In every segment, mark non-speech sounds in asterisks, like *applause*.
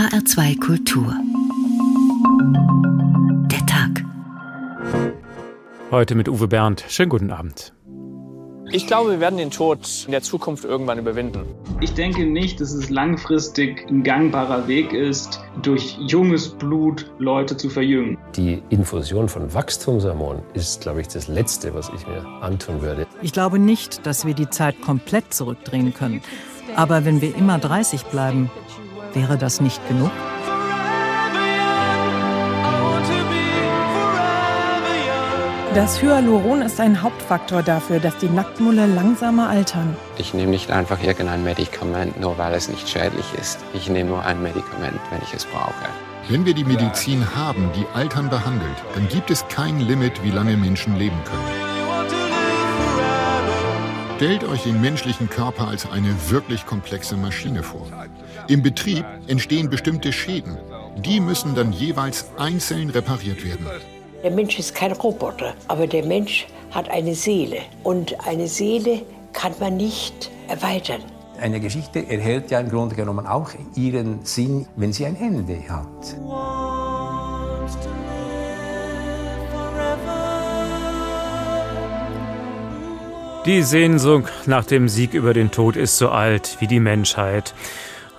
HR2 Kultur. Der Tag. Heute mit Uwe Bernd. Schönen guten Abend. Ich glaube, wir werden den Tod in der Zukunft irgendwann überwinden. Ich denke nicht, dass es langfristig ein gangbarer Weg ist, durch junges Blut Leute zu verjüngen. Die Infusion von Wachstumshormonen ist, glaube ich, das Letzte, was ich mir antun würde. Ich glaube nicht, dass wir die Zeit komplett zurückdrehen können. Aber wenn wir immer 30 bleiben, wäre das nicht genug? Das Hyaluron ist ein Hauptfaktor dafür, dass die Nacktmulle langsamer altern. Ich nehme nicht einfach irgendein Medikament, nur weil es nicht schädlich ist. Ich nehme nur ein Medikament, wenn ich es brauche. Wenn wir die Medizin haben, die Altern behandelt, dann gibt es kein Limit, wie lange Menschen leben können. Stellt euch den menschlichen Körper als eine wirklich komplexe Maschine vor. Im Betrieb entstehen bestimmte Schäden. Die müssen dann jeweils einzeln repariert werden. Der Mensch ist kein Roboter, aber der Mensch hat eine Seele. Und eine Seele kann man nicht erweitern. Eine Geschichte erhält ja im Grunde genommen auch ihren Sinn, wenn sie ein Ende hat. Die Sehnsucht nach dem Sieg über den Tod ist so alt wie die Menschheit.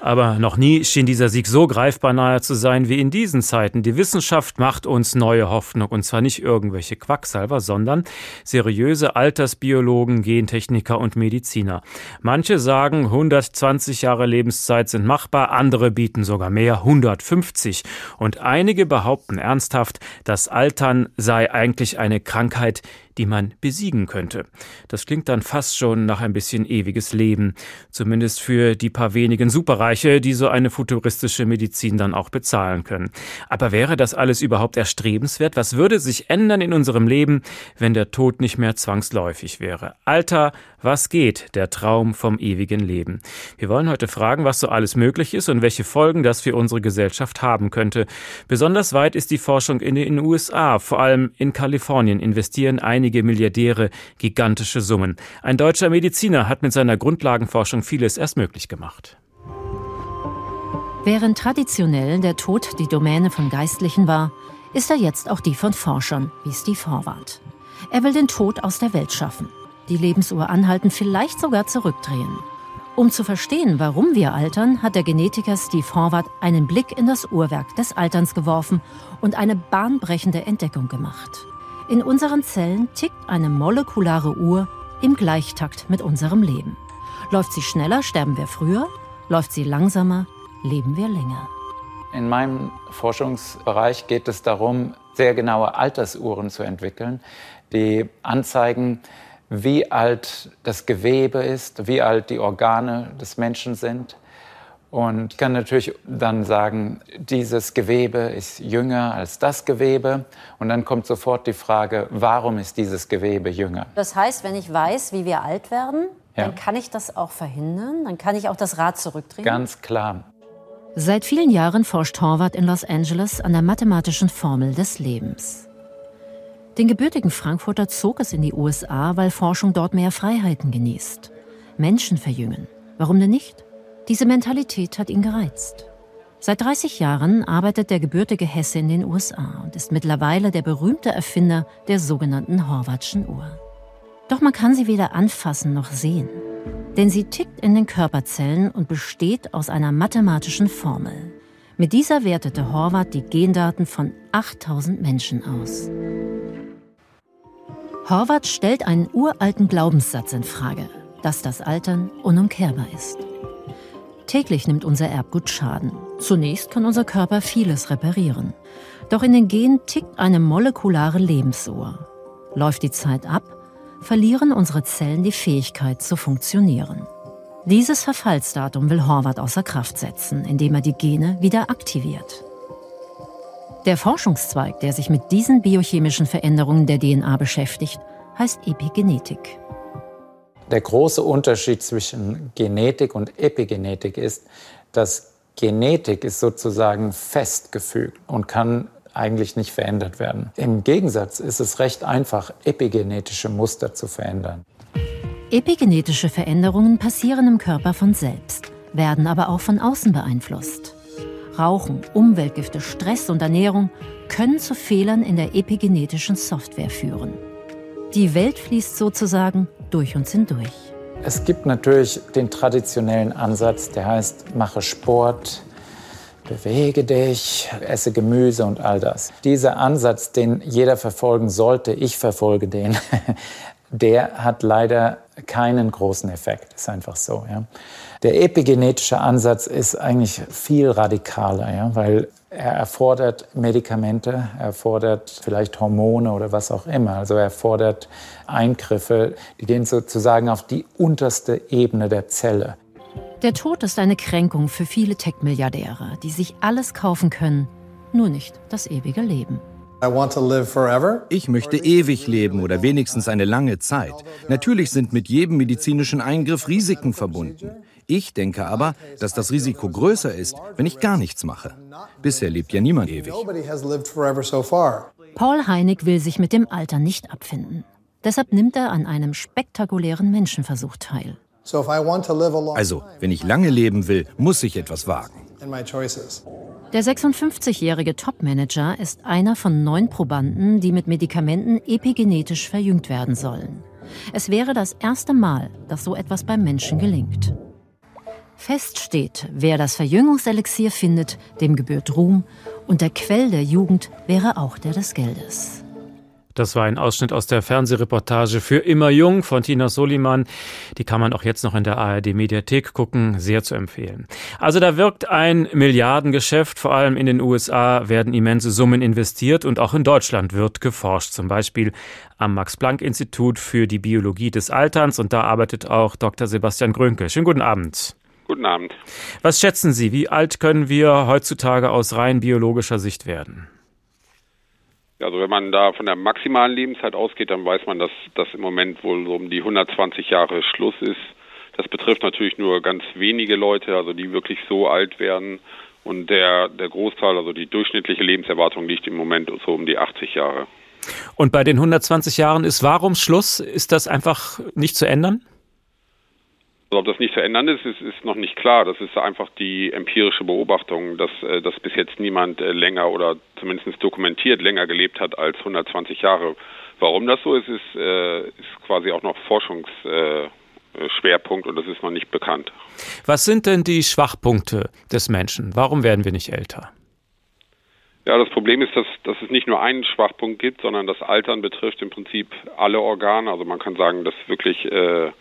Aber noch nie schien dieser Sieg so greifbar nahe zu sein wie in diesen Zeiten. Die Wissenschaft macht uns neue Hoffnung. Und zwar nicht irgendwelche Quacksalber, sondern seriöse Altersbiologen, Gentechniker und Mediziner. Manche sagen, 120 Jahre Lebenszeit sind machbar, andere bieten sogar mehr, 150. Und einige behaupten ernsthaft, das Altern sei eigentlich eine Krankheit, die man besiegen könnte. Das klingt dann fast schon nach ein bisschen ewiges Leben, zumindest für die paar wenigen Superreiche, die so eine futuristische Medizin dann auch bezahlen können. Aber wäre das alles überhaupt erstrebenswert? Was würde sich ändern in unserem Leben, wenn der Tod nicht mehr zwangsläufig wäre? Alter, was geht? Der Traum vom ewigen Leben. Wir wollen heute fragen, was so alles möglich ist und welche Folgen das für unsere Gesellschaft haben könnte. Besonders weit ist die Forschung in den USA. Vor allem in Kalifornien investieren einige Milliardäre gigantische Summen. Ein deutscher Mediziner hat mit seiner Grundlagenforschung vieles erst möglich gemacht. Während traditionell der Tod die Domäne von Geistlichen war, ist er jetzt auch die von Forschern, wie Steve Horvath. Er will den Tod aus der Welt schaffen die Lebensuhr anhalten, vielleicht sogar zurückdrehen. Um zu verstehen, warum wir altern, hat der Genetiker Steve Horvath einen Blick in das Uhrwerk des Alterns geworfen und eine bahnbrechende Entdeckung gemacht. In unseren Zellen tickt eine molekulare Uhr im Gleichtakt mit unserem Leben. Läuft sie schneller, sterben wir früher. Läuft sie langsamer, leben wir länger. In meinem Forschungsbereich geht es darum, sehr genaue Altersuhren zu entwickeln, die anzeigen, wie alt das Gewebe ist, wie alt die Organe des Menschen sind. Und ich kann natürlich dann sagen, dieses Gewebe ist jünger als das Gewebe. Und dann kommt sofort die Frage, warum ist dieses Gewebe jünger? Das heißt, wenn ich weiß, wie wir alt werden, ja. dann kann ich das auch verhindern, dann kann ich auch das Rad zurückdrehen. Ganz klar. Seit vielen Jahren forscht Horvath in Los Angeles an der mathematischen Formel des Lebens. Den gebürtigen Frankfurter zog es in die USA, weil Forschung dort mehr Freiheiten genießt. Menschen verjüngen. Warum denn nicht? Diese Mentalität hat ihn gereizt. Seit 30 Jahren arbeitet der gebürtige Hesse in den USA und ist mittlerweile der berühmte Erfinder der sogenannten Horvatschen Uhr. Doch man kann sie weder anfassen noch sehen. Denn sie tickt in den Körperzellen und besteht aus einer mathematischen Formel. Mit dieser wertete Horvath die Gendaten von 8000 Menschen aus. Horvath stellt einen uralten Glaubenssatz in Frage, dass das Altern unumkehrbar ist. Täglich nimmt unser Erbgut Schaden. Zunächst kann unser Körper vieles reparieren. Doch in den Genen tickt eine molekulare Lebensuhr. Läuft die Zeit ab, verlieren unsere Zellen die Fähigkeit zu funktionieren. Dieses Verfallsdatum will Horvath außer Kraft setzen, indem er die Gene wieder aktiviert. Der Forschungszweig, der sich mit diesen biochemischen Veränderungen der DNA beschäftigt, heißt Epigenetik. Der große Unterschied zwischen Genetik und Epigenetik ist, dass Genetik ist sozusagen festgefügt und kann eigentlich nicht verändert werden. Im Gegensatz ist es recht einfach, epigenetische Muster zu verändern. Epigenetische Veränderungen passieren im Körper von selbst, werden aber auch von außen beeinflusst. Rauchen, Umweltgifte, Stress und Ernährung können zu Fehlern in der epigenetischen Software führen. Die Welt fließt sozusagen durch uns hindurch. Es gibt natürlich den traditionellen Ansatz, der heißt, mache Sport, bewege dich, esse Gemüse und all das. Dieser Ansatz, den jeder verfolgen sollte, ich verfolge den, *laughs* der hat leider keinen großen Effekt. Ist einfach so. Ja. Der epigenetische Ansatz ist eigentlich viel radikaler, ja, weil er erfordert Medikamente, er erfordert vielleicht Hormone oder was auch immer. Also er erfordert Eingriffe, die gehen sozusagen auf die unterste Ebene der Zelle. Der Tod ist eine Kränkung für viele Tech-Milliardäre, die sich alles kaufen können, nur nicht das ewige Leben. Ich möchte ewig leben oder wenigstens eine lange Zeit. Natürlich sind mit jedem medizinischen Eingriff Risiken verbunden. Ich denke aber, dass das Risiko größer ist, wenn ich gar nichts mache. Bisher lebt ja niemand ewig. Paul Heinig will sich mit dem Alter nicht abfinden. Deshalb nimmt er an einem spektakulären Menschenversuch teil. Also, wenn ich lange leben will, muss ich etwas wagen. Der 56-jährige Topmanager ist einer von neun Probanden, die mit Medikamenten epigenetisch verjüngt werden sollen. Es wäre das erste Mal, dass so etwas beim Menschen gelingt. Fest steht, wer das Verjüngungselixier findet, dem gebührt Ruhm und der Quell der Jugend wäre auch der des Geldes. Das war ein Ausschnitt aus der Fernsehreportage für Immer Jung von Tina Soliman. Die kann man auch jetzt noch in der ARD Mediathek gucken. Sehr zu empfehlen. Also da wirkt ein Milliardengeschäft. Vor allem in den USA werden immense Summen investiert und auch in Deutschland wird geforscht. Zum Beispiel am Max-Planck-Institut für die Biologie des Alterns. Und da arbeitet auch Dr. Sebastian Grönke. Schönen guten Abend. Guten Abend. Was schätzen Sie? Wie alt können wir heutzutage aus rein biologischer Sicht werden? Also wenn man da von der maximalen Lebenszeit ausgeht, dann weiß man, dass das im Moment wohl so um die 120 Jahre Schluss ist. Das betrifft natürlich nur ganz wenige Leute, also die wirklich so alt werden. Und der, der Großteil, also die durchschnittliche Lebenserwartung liegt im Moment so um die 80 Jahre. Und bei den 120 Jahren ist warum Schluss? Ist das einfach nicht zu ändern? Also ob das nicht zu ändern ist, ist, ist noch nicht klar. Das ist einfach die empirische Beobachtung, dass, äh, dass bis jetzt niemand äh, länger oder zumindest dokumentiert länger gelebt hat als 120 Jahre. Warum das so ist, ist, äh, ist quasi auch noch Forschungsschwerpunkt und das ist noch nicht bekannt. Was sind denn die Schwachpunkte des Menschen? Warum werden wir nicht älter? Ja, das Problem ist, dass, dass es nicht nur einen Schwachpunkt gibt, sondern das Altern betrifft im Prinzip alle Organe. Also man kann sagen, dass wirklich äh,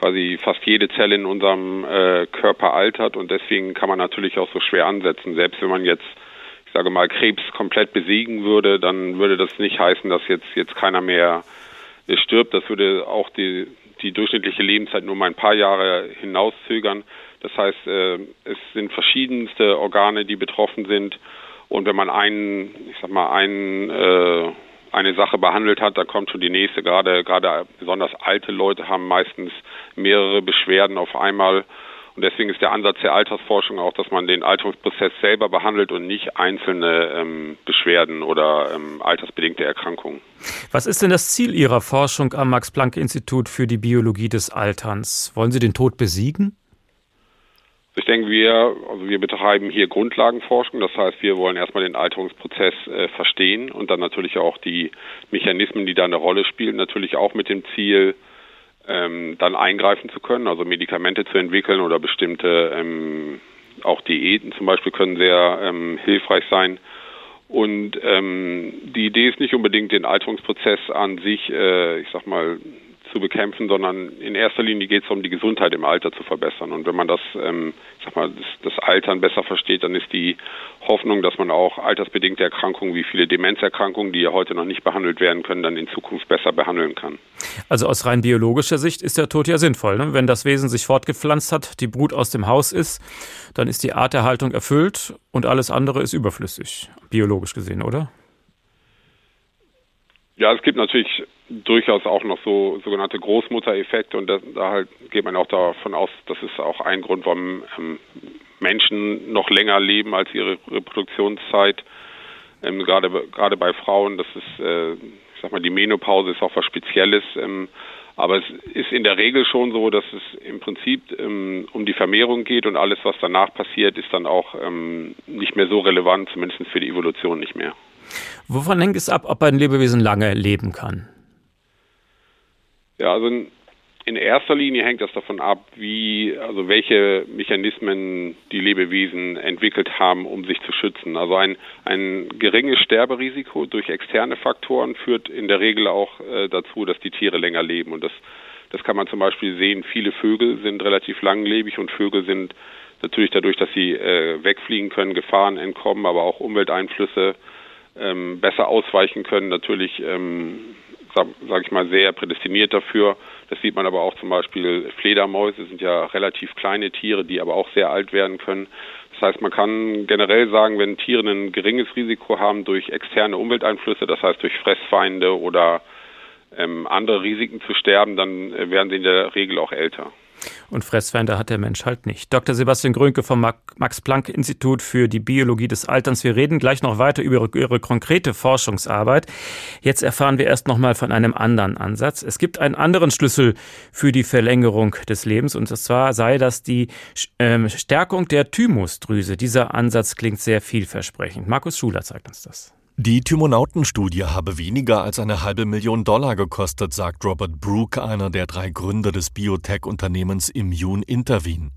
quasi fast jede Zelle in unserem äh, Körper altert und deswegen kann man natürlich auch so schwer ansetzen. Selbst wenn man jetzt, ich sage mal, Krebs komplett besiegen würde, dann würde das nicht heißen, dass jetzt jetzt keiner mehr äh, stirbt. Das würde auch die die durchschnittliche Lebenszeit nur mal ein paar Jahre hinauszögern. Das heißt, äh, es sind verschiedenste Organe, die betroffen sind. Und wenn man einen, ich sag mal, einen äh, eine Sache behandelt hat, da kommt schon die nächste. Gerade, gerade besonders alte Leute haben meistens mehrere Beschwerden auf einmal. Und deswegen ist der Ansatz der Altersforschung auch, dass man den Alterungsprozess selber behandelt und nicht einzelne ähm, Beschwerden oder ähm, altersbedingte Erkrankungen. Was ist denn das Ziel Ihrer Forschung am Max-Planck-Institut für die Biologie des Alterns? Wollen Sie den Tod besiegen? Ich denke, wir, also wir betreiben hier Grundlagenforschung. Das heißt, wir wollen erstmal den Alterungsprozess äh, verstehen und dann natürlich auch die Mechanismen, die da eine Rolle spielen, natürlich auch mit dem Ziel, ähm, dann eingreifen zu können, also Medikamente zu entwickeln oder bestimmte ähm, auch Diäten zum Beispiel können sehr ähm, hilfreich sein. Und ähm, die Idee ist nicht unbedingt den Alterungsprozess an sich, äh, ich sag mal, zu bekämpfen, sondern in erster Linie geht es um die Gesundheit im Alter zu verbessern. Und wenn man das, ähm, sag mal, das, das Altern besser versteht, dann ist die Hoffnung, dass man auch altersbedingte Erkrankungen wie viele Demenzerkrankungen, die ja heute noch nicht behandelt werden können, dann in Zukunft besser behandeln kann. Also aus rein biologischer Sicht ist der Tod ja sinnvoll. Ne? Wenn das Wesen sich fortgepflanzt hat, die Brut aus dem Haus ist, dann ist die Arterhaltung erfüllt und alles andere ist überflüssig, biologisch gesehen, oder? Ja, es gibt natürlich durchaus auch noch so sogenannte Großmuttereffekte und da, da halt geht man auch davon aus, das ist auch ein Grund, warum ähm, Menschen noch länger leben als ihre Reproduktionszeit. Ähm, gerade gerade bei Frauen, das ist, äh, ich sag mal, die Menopause ist auch was Spezielles. Ähm, Aber es ist in der Regel schon so, dass es im Prinzip ähm, um die Vermehrung geht und alles, was danach passiert, ist dann auch ähm, nicht mehr so relevant, zumindest für die Evolution nicht mehr. Wovon hängt es ab, ob ein Lebewesen lange leben kann? Ja, also in erster Linie hängt das davon ab, wie, also welche Mechanismen die Lebewesen entwickelt haben, um sich zu schützen. Also ein, ein geringes Sterberisiko durch externe Faktoren führt in der Regel auch äh, dazu, dass die Tiere länger leben. Und das, das kann man zum Beispiel sehen. Viele Vögel sind relativ langlebig und Vögel sind natürlich dadurch, dass sie äh, wegfliegen können, Gefahren entkommen, aber auch Umwelteinflüsse ähm, besser ausweichen können, natürlich ähm, sage sag ich mal, sehr prädestiniert dafür. Das sieht man aber auch zum Beispiel Fledermäuse sind ja relativ kleine Tiere, die aber auch sehr alt werden können. Das heißt, man kann generell sagen, wenn Tiere ein geringes Risiko haben durch externe Umwelteinflüsse, das heißt durch Fressfeinde oder ähm, andere Risiken zu sterben, dann äh, werden sie in der Regel auch älter. Und Fressfeinde hat der Mensch halt nicht. Dr. Sebastian Grünke vom Max-Planck-Institut für die Biologie des Alterns. Wir reden gleich noch weiter über Ihre konkrete Forschungsarbeit. Jetzt erfahren wir erst noch mal von einem anderen Ansatz. Es gibt einen anderen Schlüssel für die Verlängerung des Lebens und zwar sei das die ähm, Stärkung der Thymusdrüse. Dieser Ansatz klingt sehr vielversprechend. Markus Schuler zeigt uns das. Die Thymonautenstudie habe weniger als eine halbe Million Dollar gekostet, sagt Robert Brooke, einer der drei Gründer des Biotech-Unternehmens Immune Intervene.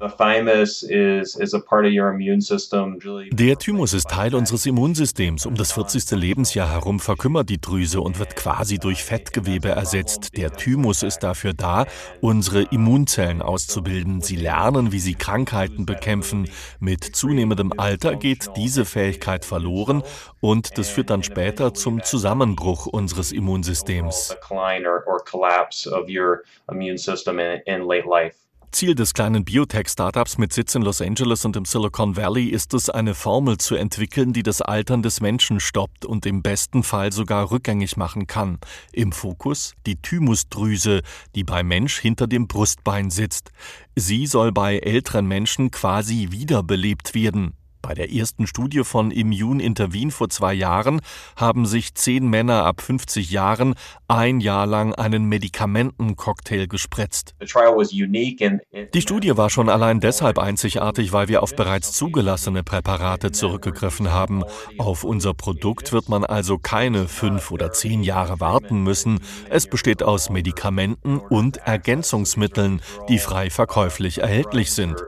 Der Thymus ist Teil unseres Immunsystems. Um das 40. Lebensjahr herum verkümmert die Drüse und wird quasi durch Fettgewebe ersetzt. Der Thymus ist dafür da, unsere Immunzellen auszubilden. Sie lernen, wie sie Krankheiten bekämpfen. Mit zunehmendem Alter geht diese Fähigkeit verloren und das führt dann später zum Zusammenbruch unseres Immunsystems. Ziel des kleinen Biotech-Startups mit Sitz in Los Angeles und im Silicon Valley ist es, eine Formel zu entwickeln, die das Altern des Menschen stoppt und im besten Fall sogar rückgängig machen kann. Im Fokus die Thymusdrüse, die beim Mensch hinter dem Brustbein sitzt. Sie soll bei älteren Menschen quasi wiederbelebt werden. Bei der ersten Studie von Immune Intervene vor zwei Jahren haben sich zehn Männer ab 50 Jahren ein Jahr lang einen Medikamentencocktail gespritzt. Die Studie war schon allein deshalb einzigartig, weil wir auf bereits zugelassene Präparate zurückgegriffen haben. Auf unser Produkt wird man also keine fünf oder zehn Jahre warten müssen. Es besteht aus Medikamenten und Ergänzungsmitteln, die frei verkäuflich erhältlich sind.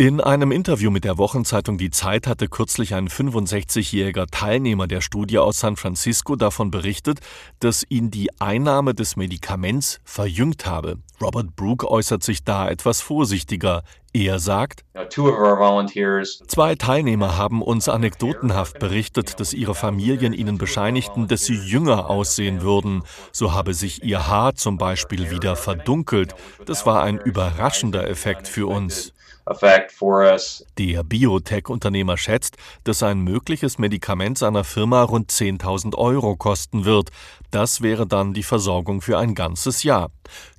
In einem Interview mit der Wochenzeitung Die Zeit hatte kürzlich ein 65-jähriger Teilnehmer der Studie aus San Francisco davon berichtet, dass ihn die Einnahme des Medikaments verjüngt habe. Robert Brooke äußert sich da etwas vorsichtiger. Er sagt, zwei Teilnehmer haben uns anekdotenhaft berichtet, dass ihre Familien ihnen bescheinigten, dass sie jünger aussehen würden. So habe sich ihr Haar zum Beispiel wieder verdunkelt. Das war ein überraschender Effekt für uns. Der Biotech-Unternehmer schätzt, dass ein mögliches Medikament seiner Firma rund 10.000 Euro kosten wird. Das wäre dann die Versorgung für ein ganzes Jahr.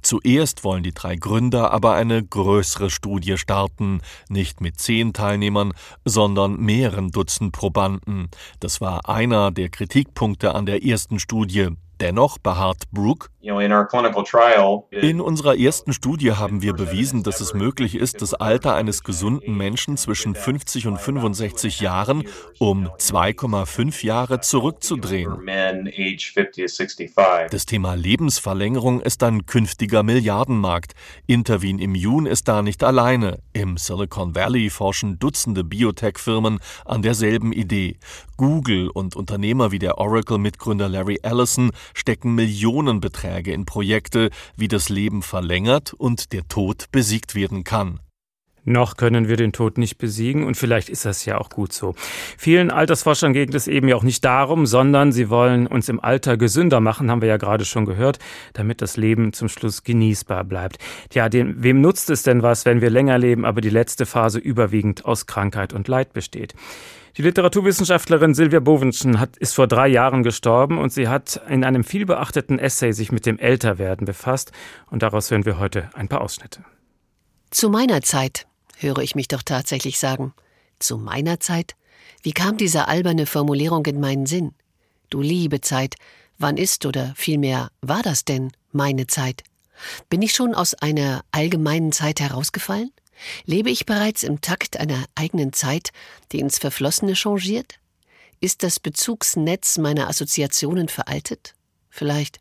Zuerst wollen die drei Gründer aber eine größere Studie starten, nicht mit zehn Teilnehmern, sondern mehreren Dutzend Probanden. Das war einer der Kritikpunkte an der ersten Studie. Dennoch beharrt Brooke, in unserer ersten Studie haben wir bewiesen, dass es möglich ist, das Alter eines gesunden Menschen zwischen 50 und 65 Jahren um 2,5 Jahre zurückzudrehen. Das Thema Lebensverlängerung ist ein künftiger Milliardenmarkt. Intervene Immune ist da nicht alleine. Im Silicon Valley forschen Dutzende Biotech-Firmen an derselben Idee. Google und Unternehmer wie der Oracle-Mitgründer Larry Ellison stecken Millionenbeträge in Projekte, wie das Leben verlängert und der Tod besiegt werden kann. Noch können wir den Tod nicht besiegen und vielleicht ist das ja auch gut so. Vielen Altersforschern geht es eben ja auch nicht darum, sondern sie wollen uns im Alter gesünder machen, haben wir ja gerade schon gehört, damit das Leben zum Schluss genießbar bleibt. Ja, dem, wem nutzt es denn was, wenn wir länger leben, aber die letzte Phase überwiegend aus Krankheit und Leid besteht? Die Literaturwissenschaftlerin Silvia Bovenschen hat, ist vor drei Jahren gestorben und sie hat in einem vielbeachteten Essay sich mit dem Älterwerden befasst und daraus hören wir heute ein paar Ausschnitte. Zu meiner Zeit, höre ich mich doch tatsächlich sagen. Zu meiner Zeit? Wie kam diese alberne Formulierung in meinen Sinn? Du liebe Zeit, Wann ist oder vielmehr war das denn meine Zeit? Bin ich schon aus einer allgemeinen Zeit herausgefallen? Lebe ich bereits im Takt einer eigenen Zeit, die ins Verflossene changiert? Ist das Bezugsnetz meiner Assoziationen veraltet? Vielleicht.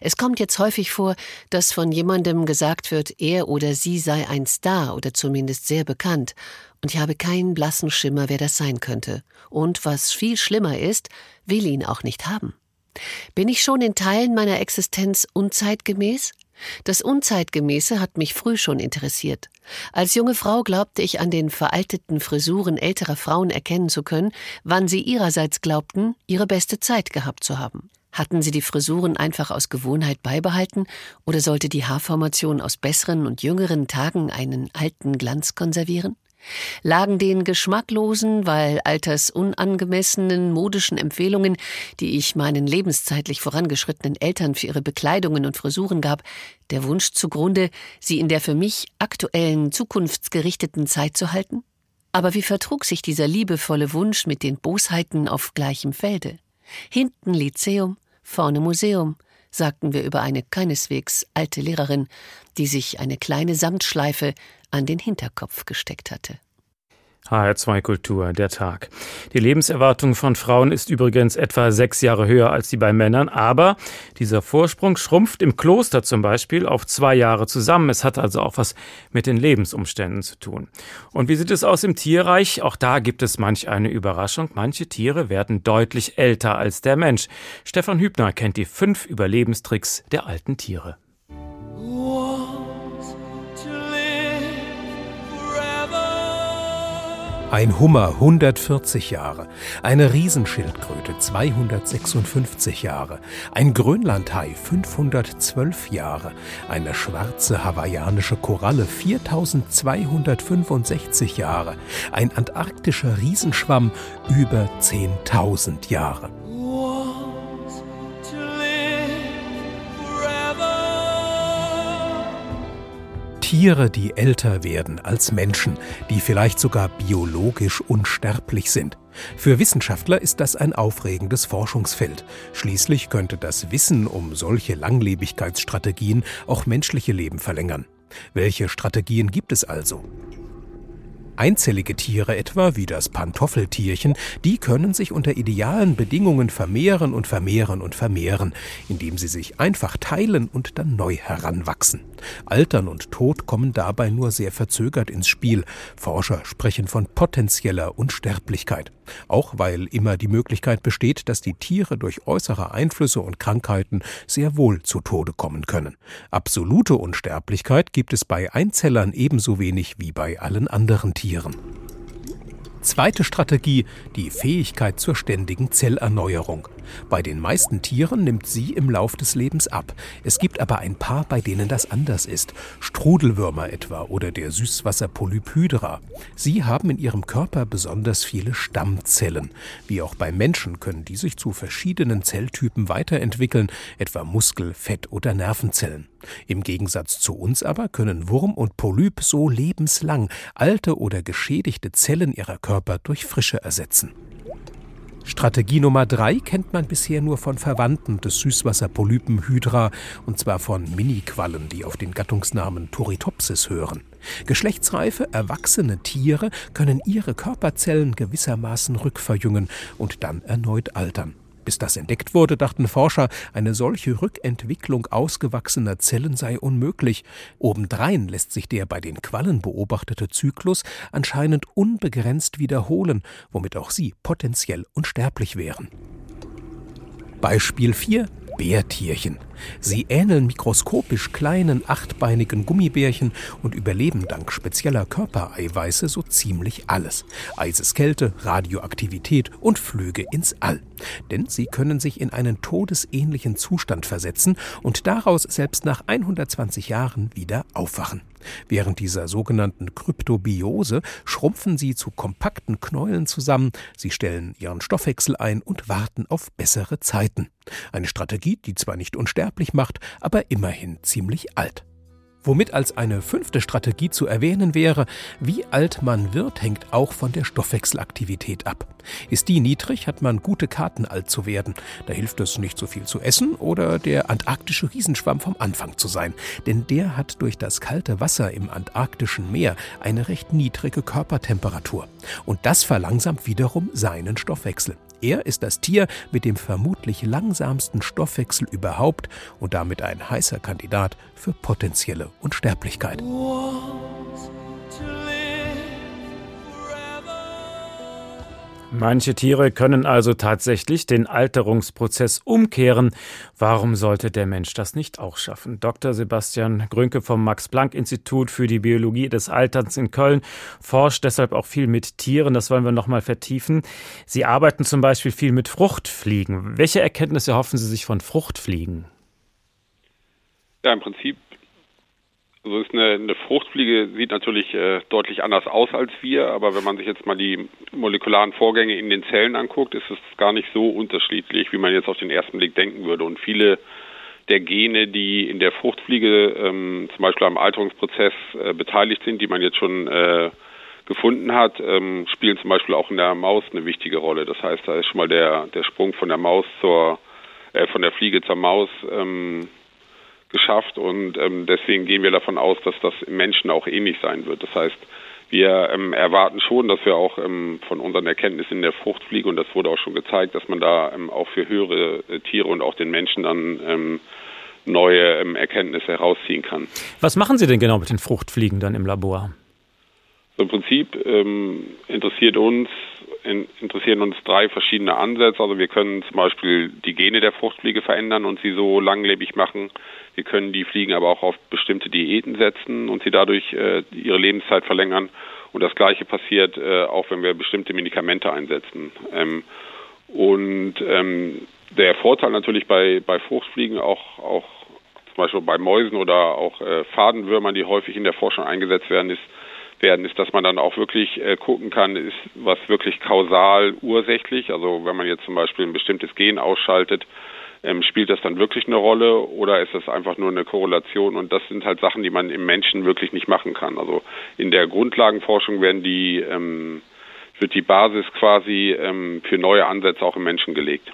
Es kommt jetzt häufig vor, dass von jemandem gesagt wird, er oder sie sei ein Star oder zumindest sehr bekannt, und ich habe keinen blassen Schimmer, wer das sein könnte. Und was viel schlimmer ist, will ihn auch nicht haben. Bin ich schon in Teilen meiner Existenz unzeitgemäß? Das Unzeitgemäße hat mich früh schon interessiert. Als junge Frau glaubte ich an den veralteten Frisuren älterer Frauen erkennen zu können, wann sie ihrerseits glaubten, ihre beste Zeit gehabt zu haben. Hatten sie die Frisuren einfach aus Gewohnheit beibehalten oder sollte die Haarformation aus besseren und jüngeren Tagen einen alten Glanz konservieren? Lagen den geschmacklosen, weil altersunangemessenen modischen Empfehlungen, die ich meinen lebenszeitlich vorangeschrittenen Eltern für ihre Bekleidungen und Frisuren gab, der Wunsch zugrunde, sie in der für mich aktuellen, zukunftsgerichteten Zeit zu halten? Aber wie vertrug sich dieser liebevolle Wunsch mit den Bosheiten auf gleichem Felde? Hinten Lyzeum, vorne Museum, sagten wir über eine keineswegs alte Lehrerin, die sich eine kleine Samtschleife an den Hinterkopf gesteckt hatte. HR2 Kultur, der Tag. Die Lebenserwartung von Frauen ist übrigens etwa sechs Jahre höher als die bei Männern, aber dieser Vorsprung schrumpft im Kloster zum Beispiel auf zwei Jahre zusammen. Es hat also auch was mit den Lebensumständen zu tun. Und wie sieht es aus im Tierreich? Auch da gibt es manch eine Überraschung. Manche Tiere werden deutlich älter als der Mensch. Stefan Hübner kennt die fünf Überlebenstricks der alten Tiere. Ein Hummer 140 Jahre, eine Riesenschildkröte 256 Jahre, ein Grönlandhai 512 Jahre, eine schwarze hawaiianische Koralle 4265 Jahre, ein antarktischer Riesenschwamm über 10.000 Jahre. Tiere, die älter werden als Menschen, die vielleicht sogar biologisch unsterblich sind. Für Wissenschaftler ist das ein aufregendes Forschungsfeld. Schließlich könnte das Wissen um solche Langlebigkeitsstrategien auch menschliche Leben verlängern. Welche Strategien gibt es also? Einzellige Tiere etwa, wie das Pantoffeltierchen, die können sich unter idealen Bedingungen vermehren und vermehren und vermehren, indem sie sich einfach teilen und dann neu heranwachsen. Altern und Tod kommen dabei nur sehr verzögert ins Spiel. Forscher sprechen von potenzieller Unsterblichkeit. Auch weil immer die Möglichkeit besteht, dass die Tiere durch äußere Einflüsse und Krankheiten sehr wohl zu Tode kommen können. Absolute Unsterblichkeit gibt es bei Einzellern ebenso wenig wie bei allen anderen Tieren. Zweite Strategie, die Fähigkeit zur ständigen Zellerneuerung. Bei den meisten Tieren nimmt sie im Lauf des Lebens ab. Es gibt aber ein paar, bei denen das anders ist. Strudelwürmer etwa oder der Süßwasserpolyp Hydra. Sie haben in ihrem Körper besonders viele Stammzellen. Wie auch bei Menschen können die sich zu verschiedenen Zelltypen weiterentwickeln, etwa Muskel-, Fett- oder Nervenzellen. Im Gegensatz zu uns aber können Wurm und Polyp so lebenslang alte oder geschädigte Zellen ihrer Körper durch frische ersetzen. Strategie Nummer drei kennt man bisher nur von Verwandten des Süßwasserpolypen Hydra, und zwar von Miniquallen, die auf den Gattungsnamen Turritopsis hören. Geschlechtsreife, erwachsene Tiere können ihre Körperzellen gewissermaßen rückverjüngen und dann erneut altern. Bis das entdeckt wurde, dachten Forscher, eine solche Rückentwicklung ausgewachsener Zellen sei unmöglich. Obendrein lässt sich der bei den Quallen beobachtete Zyklus anscheinend unbegrenzt wiederholen, womit auch sie potenziell unsterblich wären. Beispiel 4 Bärtierchen. Sie ähneln mikroskopisch kleinen achtbeinigen Gummibärchen und überleben dank spezieller Körpereiweiße so ziemlich alles. Eiseskälte, Radioaktivität und Flüge ins All. Denn sie können sich in einen todesähnlichen Zustand versetzen und daraus selbst nach 120 Jahren wieder aufwachen. Während dieser sogenannten Kryptobiose schrumpfen sie zu kompakten Knäulen zusammen, sie stellen ihren Stoffwechsel ein und warten auf bessere Zeiten. Eine Strategie, die zwar nicht unsterblich macht, aber immerhin ziemlich alt. Womit als eine fünfte Strategie zu erwähnen wäre, wie alt man wird, hängt auch von der Stoffwechselaktivität ab. Ist die niedrig, hat man gute Karten, alt zu werden. Da hilft es nicht so viel zu essen oder der antarktische Riesenschwamm vom Anfang zu sein. Denn der hat durch das kalte Wasser im antarktischen Meer eine recht niedrige Körpertemperatur. Und das verlangsamt wiederum seinen Stoffwechsel. Er ist das Tier mit dem vermutlich langsamsten Stoffwechsel überhaupt und damit ein heißer Kandidat für potenzielle Unsterblichkeit. Manche Tiere können also tatsächlich den Alterungsprozess umkehren. Warum sollte der Mensch das nicht auch schaffen? Dr. Sebastian Grünke vom Max-Planck-Institut für die Biologie des Alterns in Köln forscht deshalb auch viel mit Tieren. Das wollen wir nochmal vertiefen. Sie arbeiten zum Beispiel viel mit Fruchtfliegen. Welche Erkenntnisse hoffen Sie sich von Fruchtfliegen? Ja, im Prinzip also ist eine, eine Fruchtfliege sieht natürlich äh, deutlich anders aus als wir, aber wenn man sich jetzt mal die molekularen Vorgänge in den Zellen anguckt, ist es gar nicht so unterschiedlich, wie man jetzt auf den ersten Blick denken würde. Und viele der Gene, die in der Fruchtfliege ähm, zum Beispiel am Alterungsprozess äh, beteiligt sind, die man jetzt schon äh, gefunden hat, ähm, spielen zum Beispiel auch in der Maus eine wichtige Rolle. Das heißt, da ist schon mal der, der Sprung von der Maus zur, äh, von der Fliege zur Maus ähm, geschafft und ähm, deswegen gehen wir davon aus, dass das im Menschen auch ähnlich sein wird. Das heißt, wir ähm, erwarten schon, dass wir auch ähm, von unseren Erkenntnissen in der Fruchtfliege, und das wurde auch schon gezeigt, dass man da ähm, auch für höhere äh, Tiere und auch den Menschen dann ähm, neue ähm, Erkenntnisse herausziehen kann. Was machen Sie denn genau mit den Fruchtfliegen dann im Labor? Im Prinzip ähm, interessiert uns in, interessieren uns drei verschiedene Ansätze. Also wir können zum Beispiel die Gene der Fruchtfliege verändern und sie so langlebig machen, wir können die Fliegen aber auch auf bestimmte Diäten setzen und sie dadurch äh, ihre Lebenszeit verlängern. Und das Gleiche passiert äh, auch, wenn wir bestimmte Medikamente einsetzen. Ähm, und ähm, der Vorteil natürlich bei, bei Fruchtfliegen, auch, auch zum Beispiel bei Mäusen oder auch äh, Fadenwürmern, die häufig in der Forschung eingesetzt werden, ist, werden, ist, dass man dann auch wirklich äh, gucken kann, ist was wirklich kausal ursächlich. Also wenn man jetzt zum Beispiel ein bestimmtes Gen ausschaltet, ähm, spielt das dann wirklich eine Rolle oder ist das einfach nur eine Korrelation? Und das sind halt Sachen, die man im Menschen wirklich nicht machen kann. Also in der Grundlagenforschung werden die, ähm, wird die Basis quasi ähm, für neue Ansätze auch im Menschen gelegt.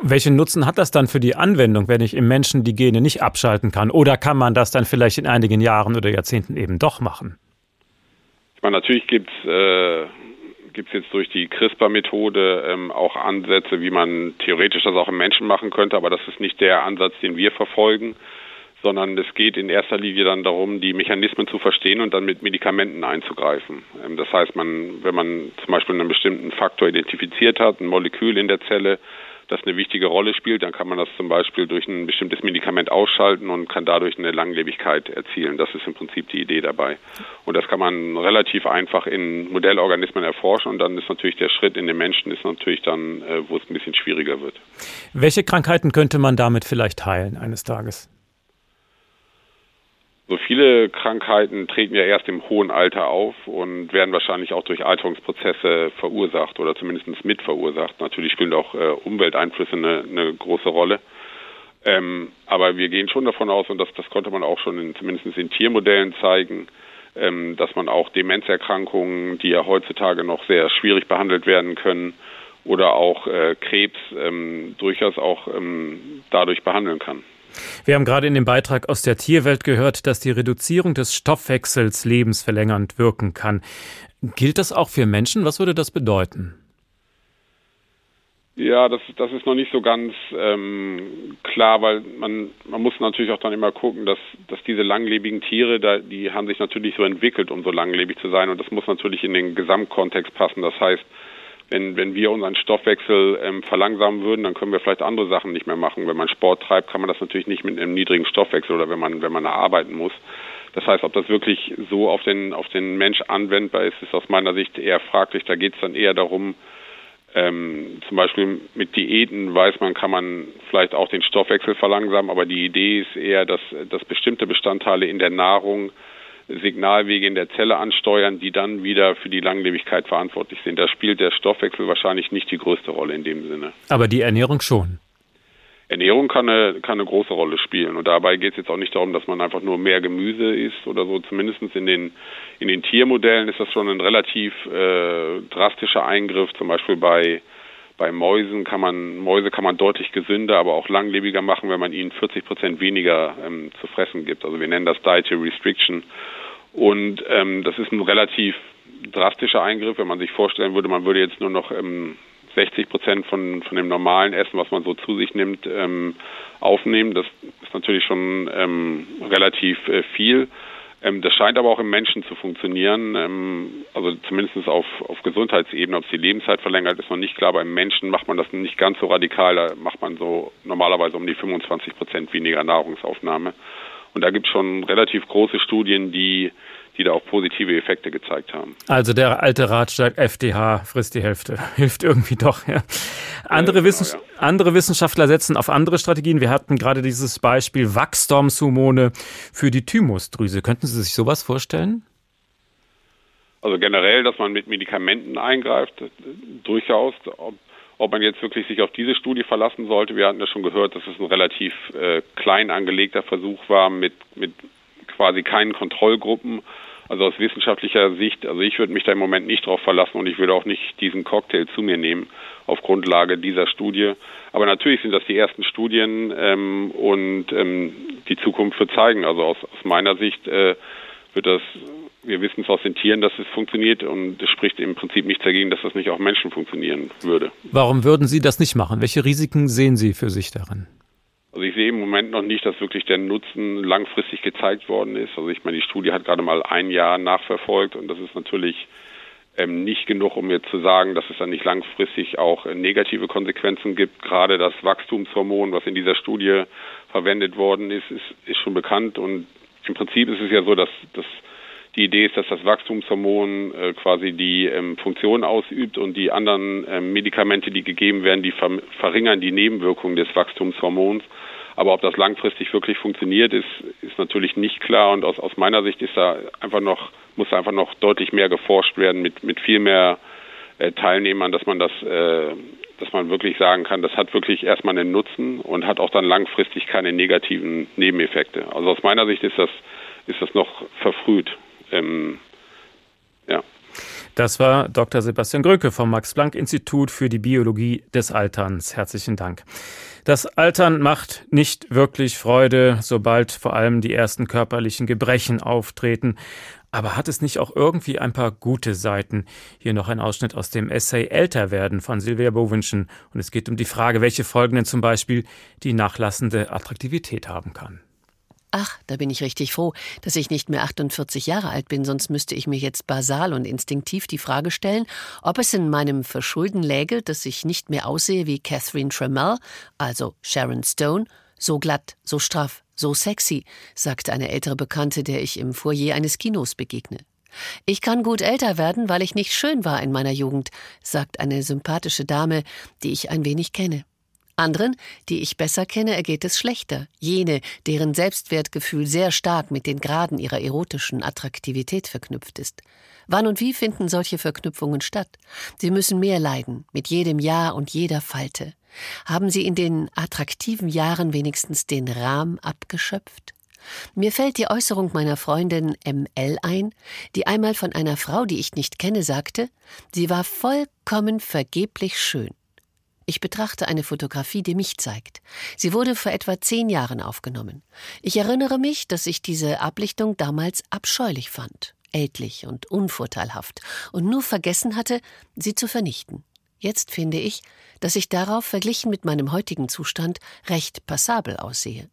Welchen Nutzen hat das dann für die Anwendung, wenn ich im Menschen die Gene nicht abschalten kann? Oder kann man das dann vielleicht in einigen Jahren oder Jahrzehnten eben doch machen? Meine, natürlich gibt es äh, gibt es jetzt durch die CRISPR-Methode ähm, auch Ansätze, wie man theoretisch das auch im Menschen machen könnte, aber das ist nicht der Ansatz, den wir verfolgen, sondern es geht in erster Linie dann darum, die Mechanismen zu verstehen und dann mit Medikamenten einzugreifen. Ähm, das heißt, man, wenn man zum Beispiel einen bestimmten Faktor identifiziert hat, ein Molekül in der Zelle, das eine wichtige Rolle spielt, dann kann man das zum Beispiel durch ein bestimmtes Medikament ausschalten und kann dadurch eine Langlebigkeit erzielen. Das ist im Prinzip die Idee dabei. Und das kann man relativ einfach in Modellorganismen erforschen und dann ist natürlich der Schritt in den Menschen ist natürlich dann, äh, wo es ein bisschen schwieriger wird. Welche Krankheiten könnte man damit vielleicht heilen eines Tages? So viele Krankheiten treten ja erst im hohen Alter auf und werden wahrscheinlich auch durch Alterungsprozesse verursacht oder zumindest mit verursacht. Natürlich spielen auch äh, Umwelteinflüsse eine, eine, große Rolle. Ähm, aber wir gehen schon davon aus, und das, das konnte man auch schon in, zumindest in Tiermodellen zeigen, ähm, dass man auch Demenzerkrankungen, die ja heutzutage noch sehr schwierig behandelt werden können, oder auch äh, Krebs ähm, durchaus auch ähm, dadurch behandeln kann. Wir haben gerade in dem Beitrag aus der Tierwelt gehört, dass die Reduzierung des Stoffwechsels lebensverlängernd wirken kann. Gilt das auch für Menschen? Was würde das bedeuten? Ja, das, das ist noch nicht so ganz ähm, klar, weil man, man muss natürlich auch dann immer gucken, dass, dass diese langlebigen Tiere, da, die haben sich natürlich so entwickelt, um so langlebig zu sein und das muss natürlich in den Gesamtkontext passen. Das heißt, wenn, wenn wir unseren Stoffwechsel ähm, verlangsamen würden, dann können wir vielleicht andere Sachen nicht mehr machen. Wenn man Sport treibt, kann man das natürlich nicht mit einem niedrigen Stoffwechsel oder wenn man, wenn man arbeiten muss. Das heißt, ob das wirklich so auf den, auf den Mensch anwendbar ist, ist aus meiner Sicht eher fraglich. Da geht es dann eher darum, ähm, zum Beispiel mit Diäten weiß man, kann man vielleicht auch den Stoffwechsel verlangsamen, aber die Idee ist eher, dass, dass bestimmte Bestandteile in der Nahrung Signalwege in der Zelle ansteuern, die dann wieder für die Langlebigkeit verantwortlich sind. Da spielt der Stoffwechsel wahrscheinlich nicht die größte Rolle in dem Sinne. Aber die Ernährung schon. Ernährung kann eine, kann eine große Rolle spielen. Und dabei geht es jetzt auch nicht darum, dass man einfach nur mehr Gemüse isst oder so. Zumindest in den, in den Tiermodellen ist das schon ein relativ äh, drastischer Eingriff. Zum Beispiel bei, bei Mäusen kann man, Mäuse kann man deutlich gesünder, aber auch langlebiger machen, wenn man ihnen 40 Prozent weniger ähm, zu fressen gibt. Also wir nennen das Dietary Restriction. Und ähm, das ist ein relativ drastischer Eingriff, wenn man sich vorstellen würde, man würde jetzt nur noch ähm, 60 Prozent von, von dem normalen Essen, was man so zu sich nimmt, ähm, aufnehmen. Das ist natürlich schon ähm, relativ äh, viel. Ähm, das scheint aber auch im Menschen zu funktionieren, ähm, also zumindest auf, auf Gesundheitsebene. Ob es die Lebenszeit verlängert, ist noch nicht klar. Beim Menschen macht man das nicht ganz so radikal. Da macht man so normalerweise um die 25 Prozent weniger Nahrungsaufnahme. Und da gibt es schon relativ große Studien, die die da auch positive Effekte gezeigt haben. Also der alte Ratschlag FDH frisst die Hälfte *laughs* hilft irgendwie doch. Ja. Andere, ja, genau, Wissens ja. andere Wissenschaftler setzen auf andere Strategien. Wir hatten gerade dieses Beispiel Wachstumshormone für die Thymusdrüse. Könnten Sie sich sowas vorstellen? Also generell, dass man mit Medikamenten eingreift, durchaus. Ob, ob man jetzt wirklich sich auf diese Studie verlassen sollte, wir hatten ja schon gehört, dass es ein relativ äh, klein angelegter Versuch war mit, mit quasi keinen Kontrollgruppen also aus wissenschaftlicher Sicht, also ich würde mich da im Moment nicht drauf verlassen und ich würde auch nicht diesen Cocktail zu mir nehmen auf Grundlage dieser Studie. Aber natürlich sind das die ersten Studien ähm, und ähm, die Zukunft wird zeigen. Also aus, aus meiner Sicht äh, wird das, wir wissen es aus den Tieren, dass es funktioniert und es spricht im Prinzip nichts dagegen, dass das nicht auch Menschen funktionieren würde. Warum würden Sie das nicht machen? Welche Risiken sehen Sie für sich darin? Also ich sehe im Moment noch nicht, dass wirklich der Nutzen langfristig gezeigt worden ist. Also ich meine, die Studie hat gerade mal ein Jahr nachverfolgt und das ist natürlich ähm, nicht genug, um jetzt zu sagen, dass es dann nicht langfristig auch äh, negative Konsequenzen gibt. Gerade das Wachstumshormon, was in dieser Studie verwendet worden ist, ist, ist schon bekannt und im Prinzip ist es ja so, dass, dass die Idee ist, dass das Wachstumshormon äh, quasi die ähm, Funktion ausübt und die anderen ähm, Medikamente, die gegeben werden, die ver verringern die Nebenwirkungen des Wachstumshormons. Aber ob das langfristig wirklich funktioniert, ist, ist natürlich nicht klar. Und aus, aus meiner Sicht ist da einfach noch, muss da einfach noch deutlich mehr geforscht werden mit, mit viel mehr äh, Teilnehmern, dass man das, äh, dass man wirklich sagen kann, das hat wirklich erstmal einen Nutzen und hat auch dann langfristig keine negativen Nebeneffekte. Also aus meiner Sicht ist das, ist das noch verfrüht. Ähm, ja. Das war Dr. Sebastian Gröke vom Max-Planck-Institut für die Biologie des Alterns. Herzlichen Dank. Das Altern macht nicht wirklich Freude, sobald vor allem die ersten körperlichen Gebrechen auftreten. Aber hat es nicht auch irgendwie ein paar gute Seiten? Hier noch ein Ausschnitt aus dem Essay Älter werden von Silvia Bowenschen. Und es geht um die Frage, welche Folgen denn zum Beispiel die nachlassende Attraktivität haben kann. Ach, da bin ich richtig froh, dass ich nicht mehr 48 Jahre alt bin, sonst müsste ich mir jetzt basal und instinktiv die Frage stellen, ob es in meinem Verschulden läge, dass ich nicht mehr aussehe wie Catherine Tremell, also Sharon Stone, so glatt, so straff, so sexy, sagte eine ältere Bekannte, der ich im Foyer eines Kinos begegne. Ich kann gut älter werden, weil ich nicht schön war in meiner Jugend, sagt eine sympathische Dame, die ich ein wenig kenne. Anderen, die ich besser kenne, ergeht es schlechter. Jene, deren Selbstwertgefühl sehr stark mit den Graden ihrer erotischen Attraktivität verknüpft ist. Wann und wie finden solche Verknüpfungen statt? Sie müssen mehr leiden, mit jedem Jahr und jeder Falte. Haben sie in den attraktiven Jahren wenigstens den Rahm abgeschöpft? Mir fällt die Äußerung meiner Freundin ML ein, die einmal von einer Frau, die ich nicht kenne, sagte, sie war vollkommen vergeblich schön. Ich betrachte eine Fotografie, die mich zeigt. Sie wurde vor etwa zehn Jahren aufgenommen. Ich erinnere mich, dass ich diese Ablichtung damals abscheulich fand, ältlich und unvorteilhaft und nur vergessen hatte, sie zu vernichten. Jetzt finde ich, dass ich darauf verglichen mit meinem heutigen Zustand recht passabel aussehe.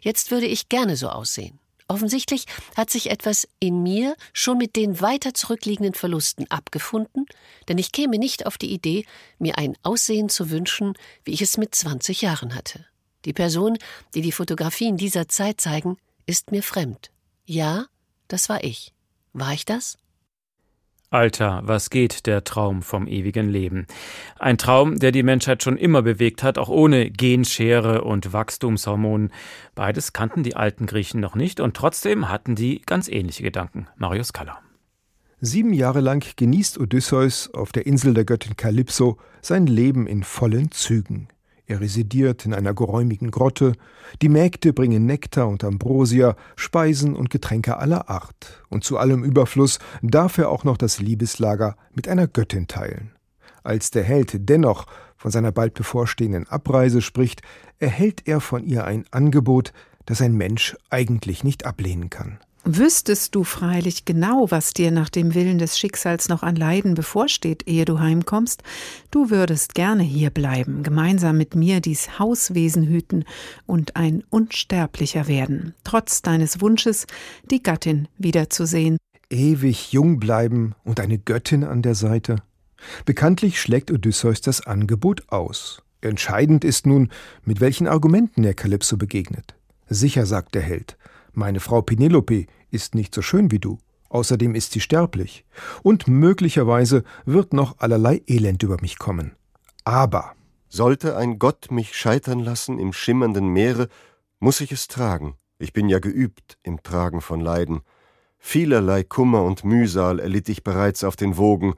Jetzt würde ich gerne so aussehen. Offensichtlich hat sich etwas in mir schon mit den weiter zurückliegenden Verlusten abgefunden, denn ich käme nicht auf die Idee, mir ein Aussehen zu wünschen, wie ich es mit 20 Jahren hatte. Die Person, die die Fotografien dieser Zeit zeigen, ist mir fremd. Ja, das war ich. War ich das? Alter, was geht der Traum vom ewigen Leben? Ein Traum, der die Menschheit schon immer bewegt hat, auch ohne Genschere und Wachstumshormonen. Beides kannten die alten Griechen noch nicht und trotzdem hatten die ganz ähnliche Gedanken. Marius Kaller. Sieben Jahre lang genießt Odysseus auf der Insel der Göttin Kalypso sein Leben in vollen Zügen. Er residiert in einer geräumigen Grotte. Die Mägde bringen Nektar und Ambrosia, Speisen und Getränke aller Art. Und zu allem Überfluss darf er auch noch das Liebeslager mit einer Göttin teilen. Als der Held dennoch von seiner bald bevorstehenden Abreise spricht, erhält er von ihr ein Angebot, das ein Mensch eigentlich nicht ablehnen kann. Wüsstest du freilich genau, was dir nach dem Willen des Schicksals noch an Leiden bevorsteht, ehe du heimkommst, du würdest gerne hier bleiben, gemeinsam mit mir dies Hauswesen hüten und ein Unsterblicher werden, trotz deines Wunsches, die Gattin wiederzusehen. Ewig jung bleiben und eine Göttin an der Seite? Bekanntlich schlägt Odysseus das Angebot aus. Entscheidend ist nun, mit welchen Argumenten er Kalypso begegnet. Sicher, sagt der Held, meine Frau Penelope ist nicht so schön wie du. Außerdem ist sie sterblich. Und möglicherweise wird noch allerlei Elend über mich kommen. Aber. Sollte ein Gott mich scheitern lassen im schimmernden Meere, muss ich es tragen. Ich bin ja geübt im Tragen von Leiden. Vielerlei Kummer und Mühsal erlitt ich bereits auf den Wogen,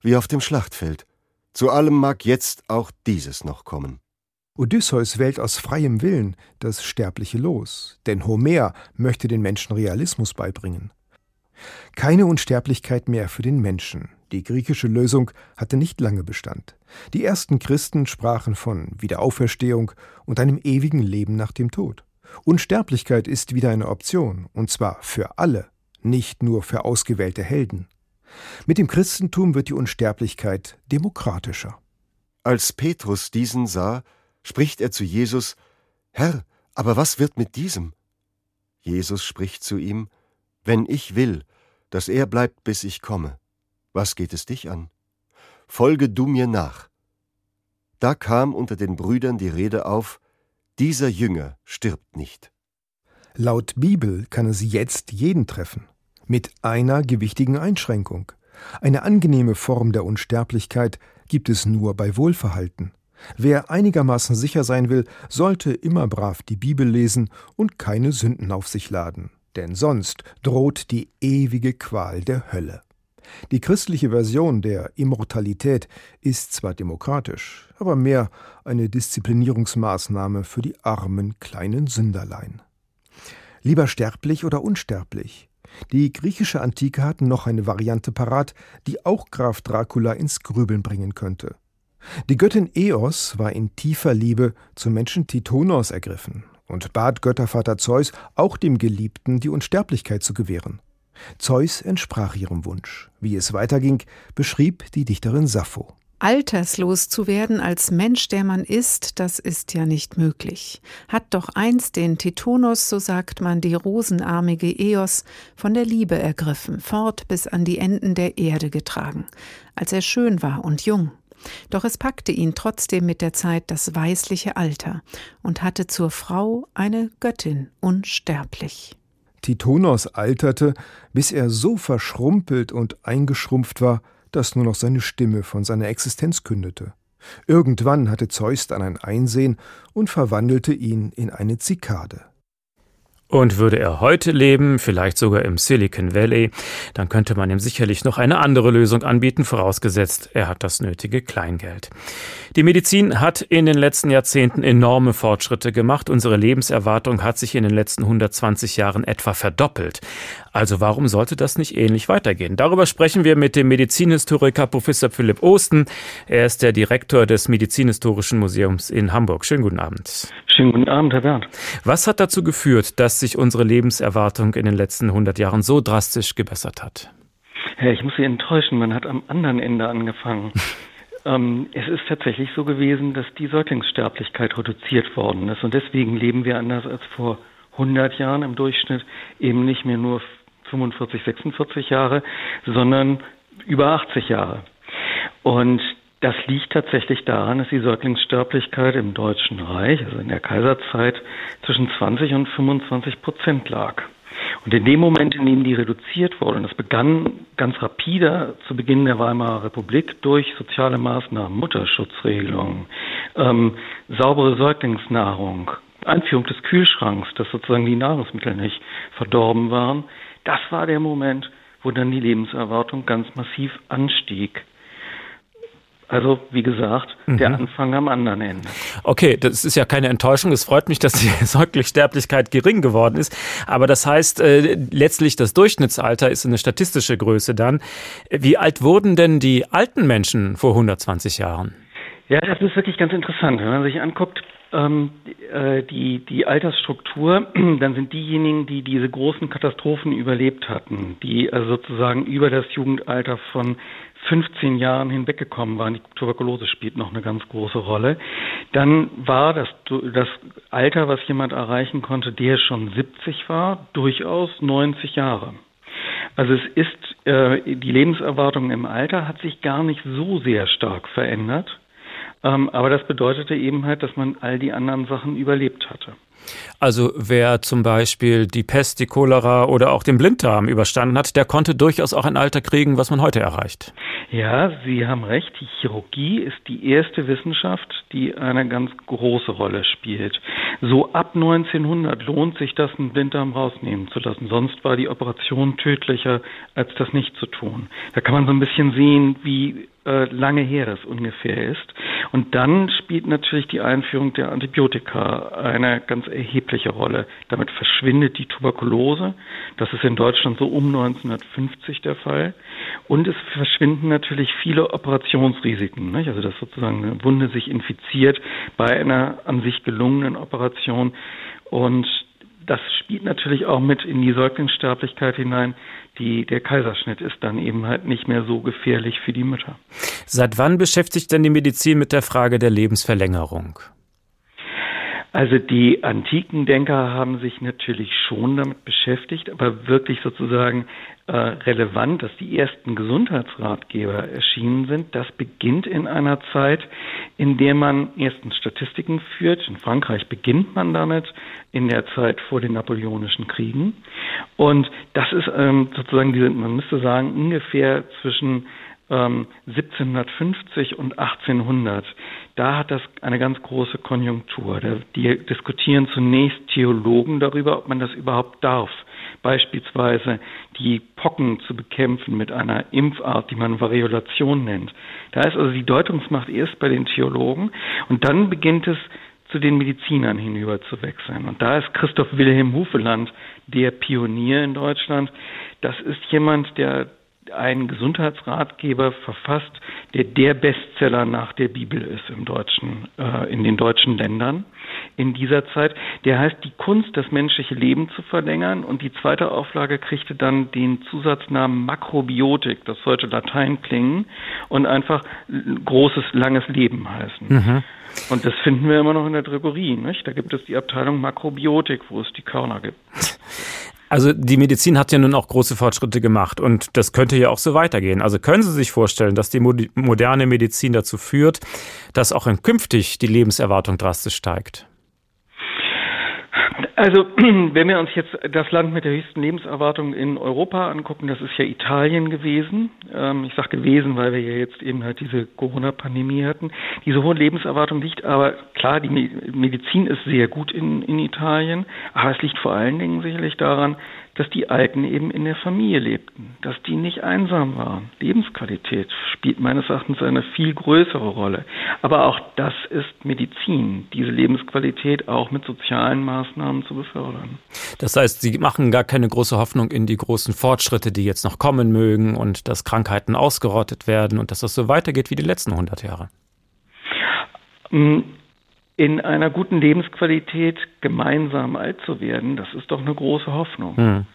wie auf dem Schlachtfeld. Zu allem mag jetzt auch dieses noch kommen. Odysseus wählt aus freiem Willen das sterbliche Los, denn Homer möchte den Menschen Realismus beibringen. Keine Unsterblichkeit mehr für den Menschen. Die griechische Lösung hatte nicht lange Bestand. Die ersten Christen sprachen von Wiederauferstehung und einem ewigen Leben nach dem Tod. Unsterblichkeit ist wieder eine Option, und zwar für alle, nicht nur für ausgewählte Helden. Mit dem Christentum wird die Unsterblichkeit demokratischer. Als Petrus diesen sah, spricht er zu Jesus, Herr, aber was wird mit diesem? Jesus spricht zu ihm, Wenn ich will, dass er bleibt, bis ich komme, was geht es dich an? Folge du mir nach. Da kam unter den Brüdern die Rede auf, dieser Jünger stirbt nicht. Laut Bibel kann es jetzt jeden treffen, mit einer gewichtigen Einschränkung. Eine angenehme Form der Unsterblichkeit gibt es nur bei Wohlverhalten. Wer einigermaßen sicher sein will, sollte immer brav die Bibel lesen und keine Sünden auf sich laden, denn sonst droht die ewige Qual der Hölle. Die christliche Version der Immortalität ist zwar demokratisch, aber mehr eine Disziplinierungsmaßnahme für die armen kleinen Sünderlein. Lieber sterblich oder unsterblich? Die griechische Antike hat noch eine Variante parat, die auch Graf Dracula ins Grübeln bringen könnte. Die Göttin Eos war in tiefer Liebe zum Menschen Titonos ergriffen und bat Göttervater Zeus, auch dem Geliebten die Unsterblichkeit zu gewähren. Zeus entsprach ihrem Wunsch. Wie es weiterging, beschrieb die Dichterin Sappho. Alterslos zu werden als Mensch, der man ist, das ist ja nicht möglich. Hat doch einst den Titonos, so sagt man, die rosenarmige Eos von der Liebe ergriffen, fort bis an die Enden der Erde getragen, als er schön war und jung. Doch es packte ihn trotzdem mit der Zeit das weißliche Alter und hatte zur Frau eine Göttin unsterblich. Titonos alterte, bis er so verschrumpelt und eingeschrumpft war, dass nur noch seine Stimme von seiner Existenz kündete. Irgendwann hatte Zeus dann ein Einsehen und verwandelte ihn in eine Zikade. Und würde er heute leben, vielleicht sogar im Silicon Valley, dann könnte man ihm sicherlich noch eine andere Lösung anbieten, vorausgesetzt, er hat das nötige Kleingeld. Die Medizin hat in den letzten Jahrzehnten enorme Fortschritte gemacht. Unsere Lebenserwartung hat sich in den letzten 120 Jahren etwa verdoppelt. Also warum sollte das nicht ähnlich weitergehen? Darüber sprechen wir mit dem Medizinhistoriker Professor Philipp Osten. Er ist der Direktor des Medizinhistorischen Museums in Hamburg. Schönen guten Abend. Schönen guten Abend, Herr Bernd. Was hat dazu geführt, dass sich unsere Lebenserwartung in den letzten 100 Jahren so drastisch gebessert hat? Herr, ich muss Sie enttäuschen, man hat am anderen Ende angefangen. *laughs* ähm, es ist tatsächlich so gewesen, dass die Säuglingssterblichkeit reduziert worden ist und deswegen leben wir anders als vor 100 Jahren im Durchschnitt eben nicht mehr nur 45, 46 Jahre, sondern über 80 Jahre. Und das liegt tatsächlich daran, dass die Säuglingssterblichkeit im Deutschen Reich, also in der Kaiserzeit, zwischen 20 und 25 Prozent lag. Und in dem Moment, in dem die reduziert wurde, und das begann ganz rapide zu Beginn der Weimarer Republik durch soziale Maßnahmen, Mutterschutzregelungen, ähm, saubere Säuglingsnahrung, Einführung des Kühlschranks, dass sozusagen die Nahrungsmittel nicht verdorben waren, das war der Moment, wo dann die Lebenserwartung ganz massiv anstieg. Also, wie gesagt, mhm. der Anfang am anderen Ende. Okay, das ist ja keine Enttäuschung. Es freut mich, dass die *laughs* Säuglingssterblichkeit gering geworden ist. Aber das heißt, äh, letztlich das Durchschnittsalter ist eine statistische Größe dann. Wie alt wurden denn die alten Menschen vor 120 Jahren? Ja, das ist wirklich ganz interessant. Wenn man sich anguckt, ähm, äh, die, die Altersstruktur, *clears throat* dann sind diejenigen, die diese großen Katastrophen überlebt hatten, die also sozusagen über das Jugendalter von 15 Jahren hinweggekommen waren, die Tuberkulose spielt noch eine ganz große Rolle, dann war das, das Alter, was jemand erreichen konnte, der schon 70 war, durchaus 90 Jahre. Also es ist, äh, die Lebenserwartung im Alter hat sich gar nicht so sehr stark verändert. Ähm, aber das bedeutete eben halt, dass man all die anderen Sachen überlebt hatte. Also wer zum Beispiel die Pest, die Cholera oder auch den Blinddarm überstanden hat, der konnte durchaus auch ein Alter kriegen, was man heute erreicht. Ja, Sie haben recht. Die Chirurgie ist die erste Wissenschaft, die eine ganz große Rolle spielt. So ab 1900 lohnt sich das, einen Blinddarm rausnehmen zu lassen. Sonst war die Operation tödlicher, als das nicht zu tun. Da kann man so ein bisschen sehen, wie äh, lange her das ungefähr ist. Und dann spielt natürlich die Einführung der Antibiotika eine ganz erhebliche Rolle. Damit verschwindet die Tuberkulose. Das ist in Deutschland so um 1950 der Fall. Und es verschwinden natürlich viele Operationsrisiken. Nicht? Also dass sozusagen eine Wunde sich infiziert bei einer an sich gelungenen Operation. Und das spielt natürlich auch mit in die Säuglingssterblichkeit hinein. Die, der Kaiserschnitt ist dann eben halt nicht mehr so gefährlich für die Mütter. Seit wann beschäftigt denn die Medizin mit der Frage der Lebensverlängerung? Also die antiken Denker haben sich natürlich schon damit beschäftigt, aber wirklich sozusagen äh, relevant, dass die ersten Gesundheitsratgeber erschienen sind. Das beginnt in einer Zeit, in der man erstens Statistiken führt. In Frankreich beginnt man damit in der Zeit vor den Napoleonischen Kriegen. Und das ist ähm, sozusagen, man müsste sagen, ungefähr zwischen 1750 ähm, und 1800, da hat das eine ganz große Konjunktur. Die diskutieren zunächst Theologen darüber, ob man das überhaupt darf. Beispielsweise die Pocken zu bekämpfen mit einer Impfart, die man Variolation nennt. Da ist also die Deutungsmacht erst bei den Theologen und dann beginnt es zu den Medizinern hinüber zu wechseln. Und da ist Christoph Wilhelm Hufeland der Pionier in Deutschland. Das ist jemand, der einen Gesundheitsratgeber verfasst, der der Bestseller nach der Bibel ist im deutschen, äh, in den deutschen Ländern in dieser Zeit. Der heißt Die Kunst, das menschliche Leben zu verlängern. Und die zweite Auflage kriegte dann den Zusatznamen Makrobiotik. Das sollte Latein klingen und einfach großes, langes Leben heißen. Mhm. Und das finden wir immer noch in der Drogerie. Nicht? Da gibt es die Abteilung Makrobiotik, wo es die Körner gibt. *laughs* Also die Medizin hat ja nun auch große Fortschritte gemacht und das könnte ja auch so weitergehen. Also können Sie sich vorstellen, dass die moderne Medizin dazu führt, dass auch künftig die Lebenserwartung drastisch steigt? Also, *clears throat* wenn wir uns jetzt das Land mit der höchsten Lebenserwartung in Europa angucken, das ist ja Italien gewesen. Ähm, ich sage gewesen, weil wir ja jetzt eben halt diese Corona-Pandemie hatten. Diese hohe Lebenserwartung liegt aber, klar, die Medizin ist sehr gut in, in Italien, aber es liegt vor allen Dingen sicherlich daran, dass die Alten eben in der Familie lebten, dass die nicht einsam waren. Lebensqualität spielt meines Erachtens eine viel größere Rolle. Aber auch das ist Medizin, diese Lebensqualität auch mit sozialen Maßnahmen zu befördern. Das heißt, Sie machen gar keine große Hoffnung in die großen Fortschritte, die jetzt noch kommen mögen und dass Krankheiten ausgerottet werden und dass das so weitergeht wie die letzten 100 Jahre. Mm, in einer guten Lebensqualität gemeinsam alt zu werden, das ist doch eine große Hoffnung. Mhm.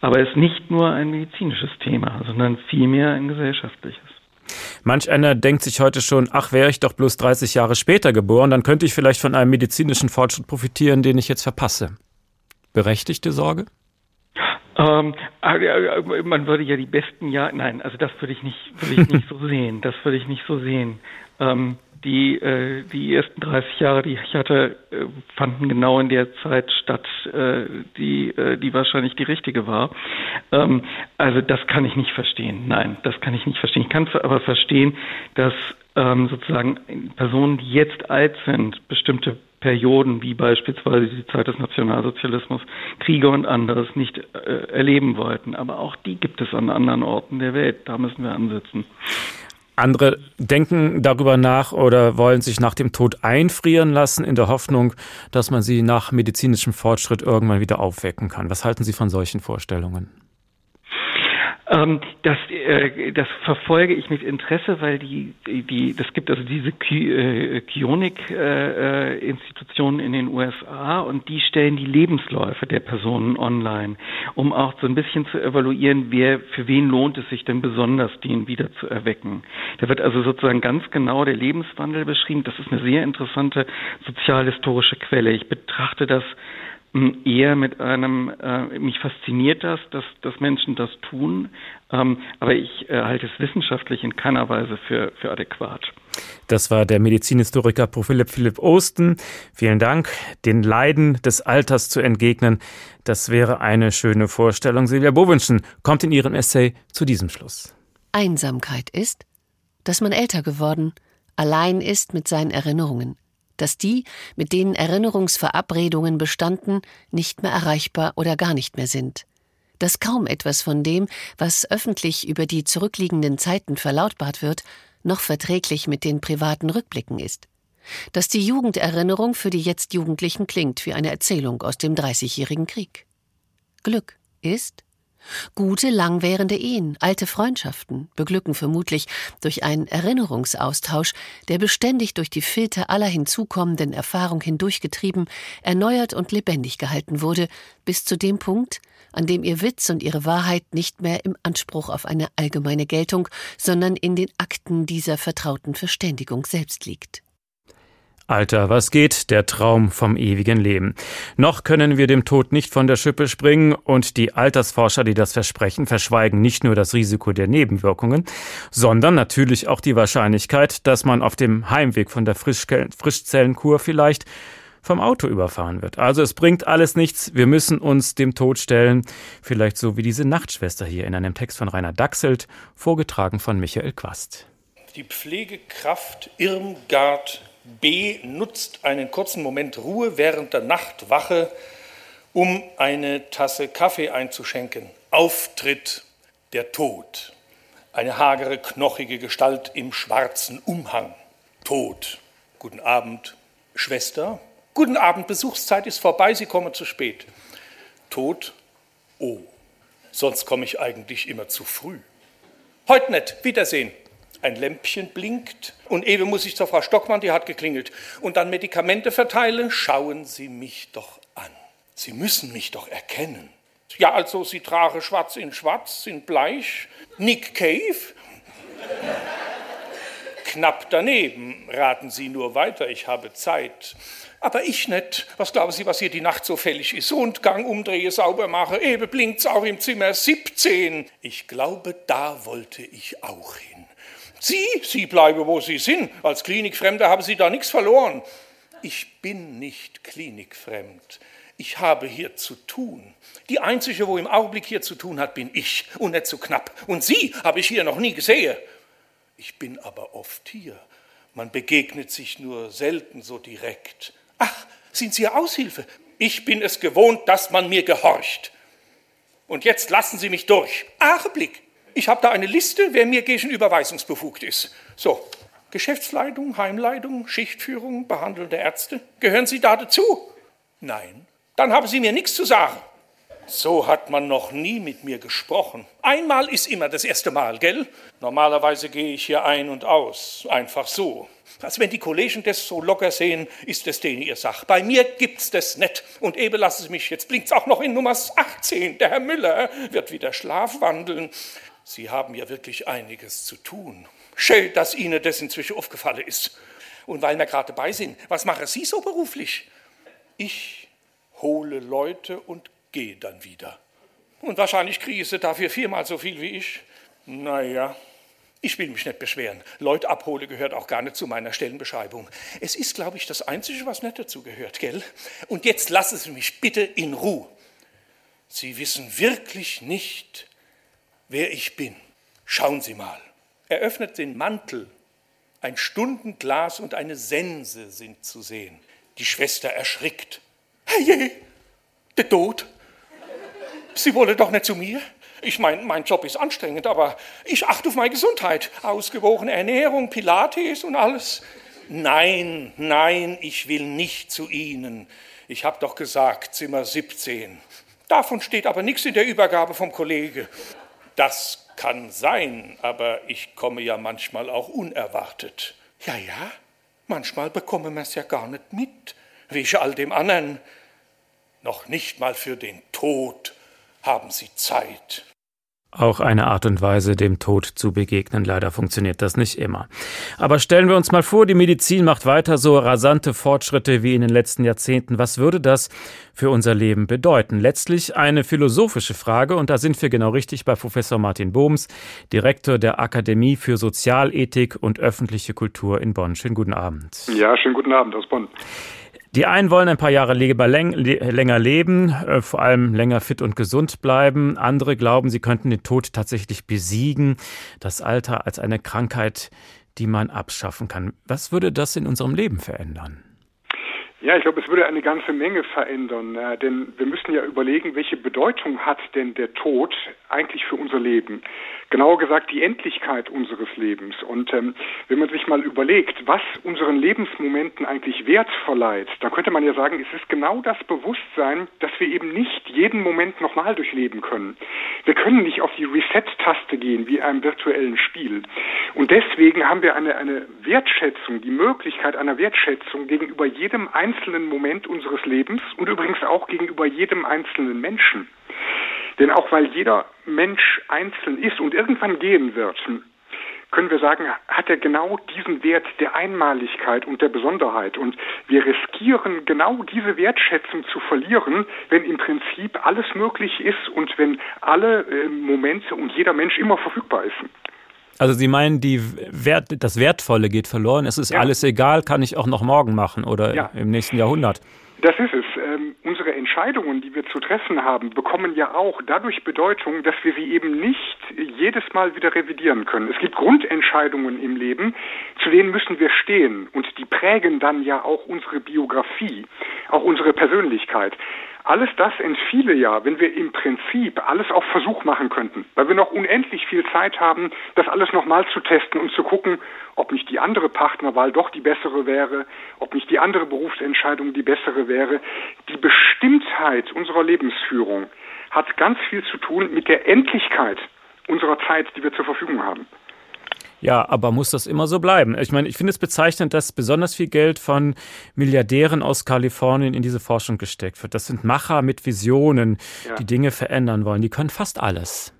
Aber es ist nicht nur ein medizinisches Thema, sondern vielmehr ein gesellschaftliches. Manch einer denkt sich heute schon, ach, wäre ich doch bloß 30 Jahre später geboren, dann könnte ich vielleicht von einem medizinischen Fortschritt profitieren, den ich jetzt verpasse. Berechtigte Sorge? Ähm, ah, man würde ja die besten Jahre, nein, also das würde ich nicht, würde ich nicht *laughs* so sehen. Das würde ich nicht so sehen. Ähm, die, äh, die ersten 30 Jahre, die ich hatte, äh, fanden genau in der Zeit statt, äh, die, äh, die wahrscheinlich die richtige war. Ähm, also das kann ich nicht verstehen. Nein, das kann ich nicht verstehen. Ich kann aber verstehen, dass ähm, sozusagen Personen, die jetzt alt sind, bestimmte Perioden, wie beispielsweise die Zeit des Nationalsozialismus, Kriege und anderes nicht äh, erleben wollten. Aber auch die gibt es an anderen Orten der Welt. Da müssen wir ansetzen. Andere denken darüber nach oder wollen sich nach dem Tod einfrieren lassen, in der Hoffnung, dass man sie nach medizinischem Fortschritt irgendwann wieder aufwecken kann. Was halten Sie von solchen Vorstellungen? Ähm, das, äh, das verfolge ich mit Interesse, weil die, die, das gibt also diese Kionik-Institutionen äh, äh, in den USA und die stellen die Lebensläufe der Personen online, um auch so ein bisschen zu evaluieren, wer, für wen lohnt es sich denn besonders, den wieder zu erwecken. Da wird also sozusagen ganz genau der Lebenswandel beschrieben. Das ist eine sehr interessante sozialhistorische Quelle. Ich betrachte das eher mit einem, äh, mich fasziniert das, dass, dass Menschen das tun, ähm, aber ich äh, halte es wissenschaftlich in keiner Weise für, für adäquat. Das war der Medizinhistoriker Prof. Philipp Philipp Osten. Vielen Dank. Den Leiden des Alters zu entgegnen, das wäre eine schöne Vorstellung. Silvia Bowinschen kommt in ihrem Essay zu diesem Schluss. Einsamkeit ist, dass man älter geworden, allein ist mit seinen Erinnerungen dass die, mit denen Erinnerungsverabredungen bestanden, nicht mehr erreichbar oder gar nicht mehr sind, dass kaum etwas von dem, was öffentlich über die zurückliegenden Zeiten verlautbart wird, noch verträglich mit den privaten Rückblicken ist, dass die Jugenderinnerung für die jetzt Jugendlichen klingt wie eine Erzählung aus dem Dreißigjährigen Krieg. Glück ist, Gute, langwährende Ehen, alte Freundschaften beglücken vermutlich durch einen Erinnerungsaustausch, der beständig durch die Filter aller hinzukommenden Erfahrung hindurchgetrieben, erneuert und lebendig gehalten wurde, bis zu dem Punkt, an dem ihr Witz und ihre Wahrheit nicht mehr im Anspruch auf eine allgemeine Geltung, sondern in den Akten dieser vertrauten Verständigung selbst liegt. Alter, was geht? Der Traum vom ewigen Leben. Noch können wir dem Tod nicht von der Schippe springen und die Altersforscher, die das versprechen, verschweigen nicht nur das Risiko der Nebenwirkungen, sondern natürlich auch die Wahrscheinlichkeit, dass man auf dem Heimweg von der Frischzellenkur vielleicht vom Auto überfahren wird. Also es bringt alles nichts. Wir müssen uns dem Tod stellen. Vielleicht so wie diese Nachtschwester hier in einem Text von Rainer Dachselt, vorgetragen von Michael Quast. Die Pflegekraft Irmgard B nutzt einen kurzen Moment Ruhe während der Nachtwache, um eine Tasse Kaffee einzuschenken. Auftritt der Tod. Eine hagere, knochige Gestalt im schwarzen Umhang. Tod. Guten Abend, Schwester. Guten Abend, Besuchszeit ist vorbei, Sie kommen zu spät. Tod. Oh, sonst komme ich eigentlich immer zu früh. Heute nicht. Wiedersehen ein Lämpchen blinkt und eben muss ich zur Frau Stockmann, die hat geklingelt, und dann Medikamente verteile. Schauen Sie mich doch an. Sie müssen mich doch erkennen. Ja, also Sie trage schwarz in schwarz, in bleich. Nick Cave? Knapp daneben. Raten Sie nur weiter, ich habe Zeit. Aber ich nicht. Was glauben Sie, was hier die Nacht so fällig ist? Rundgang, umdrehe, sauber mache, eben blinkt's auch im Zimmer 17. Ich glaube, da wollte ich auch hin. Sie, Sie bleiben, wo Sie sind. Als Klinikfremder haben Sie da nichts verloren. Ich bin nicht klinikfremd. Ich habe hier zu tun. Die einzige, wo im Augenblick hier zu tun hat, bin ich und nicht zu so knapp. Und Sie habe ich hier noch nie gesehen. Ich bin aber oft hier. Man begegnet sich nur selten so direkt. Ach, sind Sie Aushilfe? Ich bin es gewohnt, dass man mir gehorcht. Und jetzt lassen Sie mich durch. Augenblick. Ich habe da eine Liste, wer mir gegen überweisungsbefugt ist. So, Geschäftsleitung, Heimleitung, Schichtführung, behandelnde Ärzte. Gehören Sie da dazu? Nein. Dann haben Sie mir nichts zu sagen. So hat man noch nie mit mir gesprochen. Einmal ist immer das erste Mal, gell? Normalerweise gehe ich hier ein und aus, einfach so. Also wenn die Kollegen das so locker sehen, ist das denen ihr Sach. Bei mir gibt's das nicht. Und eben lassen Sie mich, jetzt blinkt's auch noch in Nummer 18. Der Herr Müller wird wieder schlafwandeln. Sie haben ja wirklich einiges zu tun. Schön, dass Ihnen das inzwischen aufgefallen ist. Und weil wir gerade dabei sind, was machen Sie so beruflich? Ich hole Leute und gehe dann wieder. Und wahrscheinlich kriege Sie dafür viermal so viel wie ich. Naja, ich will mich nicht beschweren. Leute abhole gehört auch gar nicht zu meiner Stellenbeschreibung. Es ist, glaube ich, das Einzige, was nicht dazu gehört, gell? Und jetzt lassen Sie mich bitte in Ruhe. Sie wissen wirklich nicht, wer ich bin. Schauen Sie mal. Er öffnet den Mantel. Ein Stundenglas und eine Sense sind zu sehen. Die Schwester erschrickt. Herrje, der Tod. Sie wollen doch nicht zu mir? Ich meine, mein Job ist anstrengend, aber ich achte auf meine Gesundheit. Ausgewogene Ernährung, Pilates und alles. Nein, nein, ich will nicht zu Ihnen. Ich habe doch gesagt, Zimmer 17. Davon steht aber nichts in der Übergabe vom Kollege. Das kann sein, aber ich komme ja manchmal auch unerwartet. Ja, ja, manchmal bekomme man es ja gar nicht mit, wie ich all dem anderen. Noch nicht mal für den Tod haben sie Zeit. Auch eine Art und Weise, dem Tod zu begegnen. Leider funktioniert das nicht immer. Aber stellen wir uns mal vor, die Medizin macht weiter so rasante Fortschritte wie in den letzten Jahrzehnten. Was würde das für unser Leben bedeuten? Letztlich eine philosophische Frage und da sind wir genau richtig bei Professor Martin Bohms, Direktor der Akademie für Sozialethik und öffentliche Kultur in Bonn. Schönen guten Abend. Ja, schönen guten Abend aus Bonn. Die einen wollen ein paar Jahre länger leben, äh, vor allem länger fit und gesund bleiben. Andere glauben, sie könnten den Tod tatsächlich besiegen, das Alter als eine Krankheit, die man abschaffen kann. Was würde das in unserem Leben verändern? Ja, ich glaube, es würde eine ganze Menge verändern, äh, denn wir müssen ja überlegen, welche Bedeutung hat denn der Tod eigentlich für unser Leben? Genauer gesagt die Endlichkeit unseres Lebens. Und ähm, wenn man sich mal überlegt, was unseren Lebensmomenten eigentlich Wert verleiht, dann könnte man ja sagen, es ist genau das Bewusstsein, dass wir eben nicht jeden Moment nochmal durchleben können. Wir können nicht auf die Reset-Taste gehen wie in einem virtuellen Spiel. Und deswegen haben wir eine, eine Wertschätzung, die Möglichkeit einer Wertschätzung gegenüber jedem einzelnen Moment unseres Lebens und übrigens auch gegenüber jedem einzelnen Menschen. Denn auch weil jeder Mensch einzeln ist und irgendwann gehen wird, können wir sagen, hat er genau diesen Wert der Einmaligkeit und der Besonderheit. Und wir riskieren genau diese Wertschätzung zu verlieren, wenn im Prinzip alles möglich ist und wenn alle äh, Momente und jeder Mensch immer verfügbar ist. Also Sie meinen, die Wert, das Wertvolle geht verloren. Es ist ja. alles egal, kann ich auch noch morgen machen oder ja. im nächsten Jahrhundert. Das ist es. Ähm, unsere Entscheidungen, die wir zu treffen haben, bekommen ja auch dadurch Bedeutung, dass wir sie eben nicht jedes Mal wieder revidieren können. Es gibt Grundentscheidungen im Leben, zu denen müssen wir stehen und die prägen dann ja auch unsere Biografie, auch unsere Persönlichkeit. Alles das entfiele ja, wenn wir im Prinzip alles auf Versuch machen könnten, weil wir noch unendlich viel Zeit haben, das alles nochmal zu testen und zu gucken, ob nicht die andere Partnerwahl doch die bessere wäre, ob nicht die andere Berufsentscheidung die bessere wäre. Die Bestimmtheit unserer Lebensführung hat ganz viel zu tun mit der Endlichkeit unserer Zeit, die wir zur Verfügung haben. Ja, aber muss das immer so bleiben? Ich meine, ich finde es bezeichnend, dass besonders viel Geld von Milliardären aus Kalifornien in diese Forschung gesteckt wird. Das sind Macher mit Visionen, ja. die Dinge verändern wollen. Die können fast alles.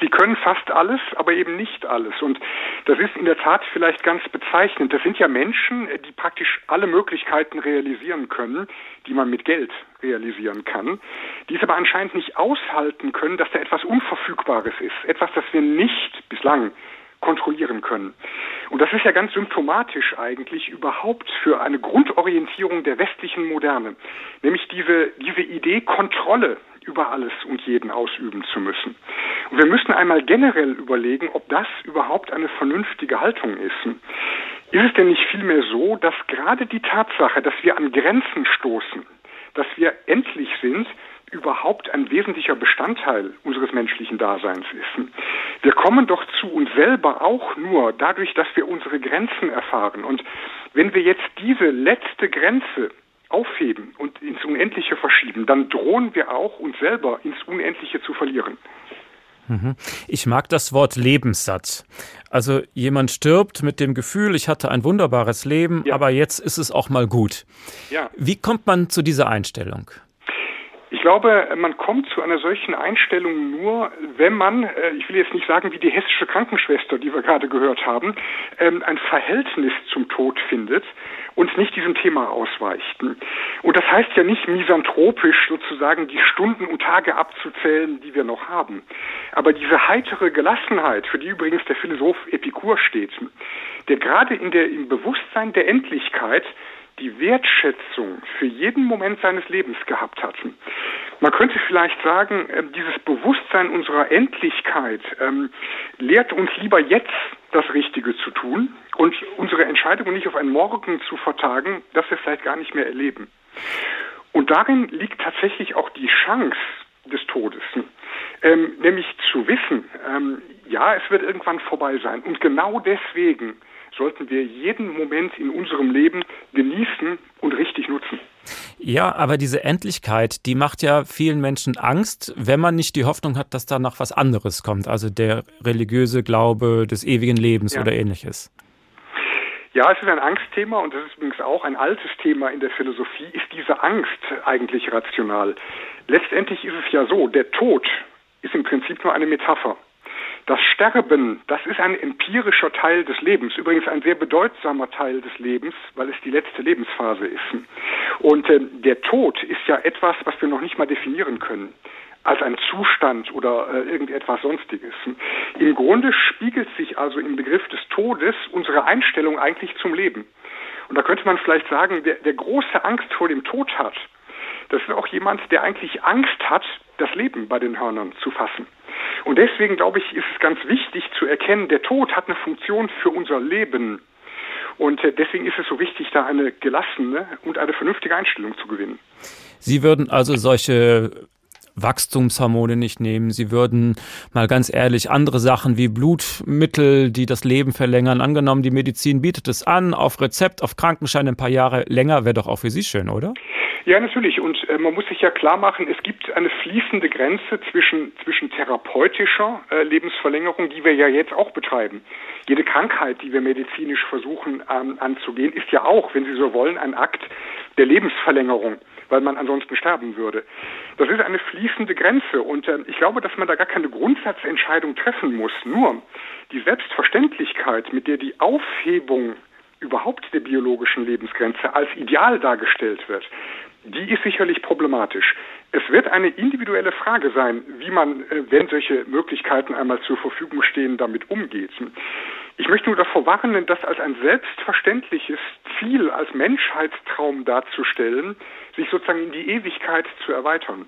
Sie können fast alles, aber eben nicht alles. Und das ist in der Tat vielleicht ganz bezeichnend. Das sind ja Menschen, die praktisch alle Möglichkeiten realisieren können, die man mit Geld realisieren kann, die es aber anscheinend nicht aushalten können, dass da etwas Unverfügbares ist. Etwas, das wir nicht bislang kontrollieren können. Und das ist ja ganz symptomatisch eigentlich überhaupt für eine Grundorientierung der westlichen Moderne, nämlich diese, diese Idee, Kontrolle über alles und jeden ausüben zu müssen. Und wir müssen einmal generell überlegen, ob das überhaupt eine vernünftige Haltung ist. Ist es denn nicht vielmehr so, dass gerade die Tatsache, dass wir an Grenzen stoßen, dass wir endlich sind, überhaupt ein wesentlicher Bestandteil unseres menschlichen Daseins ist. Wir kommen doch zu uns selber auch nur dadurch, dass wir unsere Grenzen erfahren. Und wenn wir jetzt diese letzte Grenze aufheben und ins Unendliche verschieben, dann drohen wir auch uns selber ins Unendliche zu verlieren. Mhm. Ich mag das Wort Lebenssatz. Also jemand stirbt mit dem Gefühl, ich hatte ein wunderbares Leben, ja. aber jetzt ist es auch mal gut. Ja. Wie kommt man zu dieser Einstellung? Ich glaube, man kommt zu einer solchen Einstellung nur, wenn man, äh, ich will jetzt nicht sagen wie die hessische Krankenschwester, die wir gerade gehört haben, ähm, ein Verhältnis zum Tod findet und nicht diesem Thema ausweicht. Und das heißt ja nicht misanthropisch sozusagen die Stunden und Tage abzuzählen, die wir noch haben. Aber diese heitere Gelassenheit, für die übrigens der Philosoph Epikur steht, der gerade in der, im Bewusstsein der Endlichkeit die Wertschätzung für jeden Moment seines Lebens gehabt hatten. Man könnte vielleicht sagen, ähm, dieses Bewusstsein unserer Endlichkeit ähm, lehrt uns lieber jetzt das Richtige zu tun und unsere Entscheidungen nicht auf einen Morgen zu vertagen, das wir vielleicht gar nicht mehr erleben. Und darin liegt tatsächlich auch die Chance des Todes. ähm, nämlich zu wissen, ähm, ja, es wird irgendwann vorbei sein. Und genau deswegen sollten wir jeden Moment in unserem Leben genießen und richtig nutzen. Ja, aber diese Endlichkeit, die macht ja vielen Menschen Angst, wenn man nicht die Hoffnung hat, dass da noch was anderes kommt, also der religiöse Glaube des ewigen Lebens ja. oder ähnliches. Ja, es ist ein Angstthema und das ist übrigens auch ein altes Thema in der Philosophie. Ist diese Angst eigentlich rational? Letztendlich ist es ja so, der Tod ist im Prinzip nur eine Metapher. Das Sterben, das ist ein empirischer Teil des Lebens, übrigens ein sehr bedeutsamer Teil des Lebens, weil es die letzte Lebensphase ist. Und äh, der Tod ist ja etwas, was wir noch nicht mal definieren können als ein Zustand oder äh, irgendetwas Sonstiges. Im Grunde spiegelt sich also im Begriff des Todes unsere Einstellung eigentlich zum Leben. Und da könnte man vielleicht sagen, wer, wer große Angst vor dem Tod hat, das ist auch jemand, der eigentlich Angst hat, das Leben bei den Hörnern zu fassen. Und deswegen glaube ich, ist es ganz wichtig zu erkennen, der Tod hat eine Funktion für unser Leben. Und äh, deswegen ist es so wichtig, da eine gelassene und eine vernünftige Einstellung zu gewinnen. Sie würden also solche Wachstumshormone nicht nehmen. Sie würden mal ganz ehrlich andere Sachen wie Blutmittel, die das Leben verlängern, angenommen, die Medizin bietet es an, auf Rezept, auf Krankenschein ein paar Jahre länger, wäre doch auch für Sie schön, oder? Ja, natürlich. Und äh, man muss sich ja klar machen, es gibt eine fließende Grenze zwischen, zwischen therapeutischer äh, Lebensverlängerung, die wir ja jetzt auch betreiben. Jede Krankheit, die wir medizinisch versuchen ähm, anzugehen, ist ja auch, wenn Sie so wollen, ein Akt der Lebensverlängerung weil man ansonsten sterben würde. Das ist eine fließende Grenze und äh, ich glaube, dass man da gar keine Grundsatzentscheidung treffen muss. Nur die Selbstverständlichkeit, mit der die Aufhebung überhaupt der biologischen Lebensgrenze als Ideal dargestellt wird, die ist sicherlich problematisch. Es wird eine individuelle Frage sein, wie man, äh, wenn solche Möglichkeiten einmal zur Verfügung stehen, damit umgeht. Ich möchte nur davor warnen, das als ein selbstverständliches Ziel, als Menschheitstraum darzustellen, sich sozusagen in die Ewigkeit zu erweitern.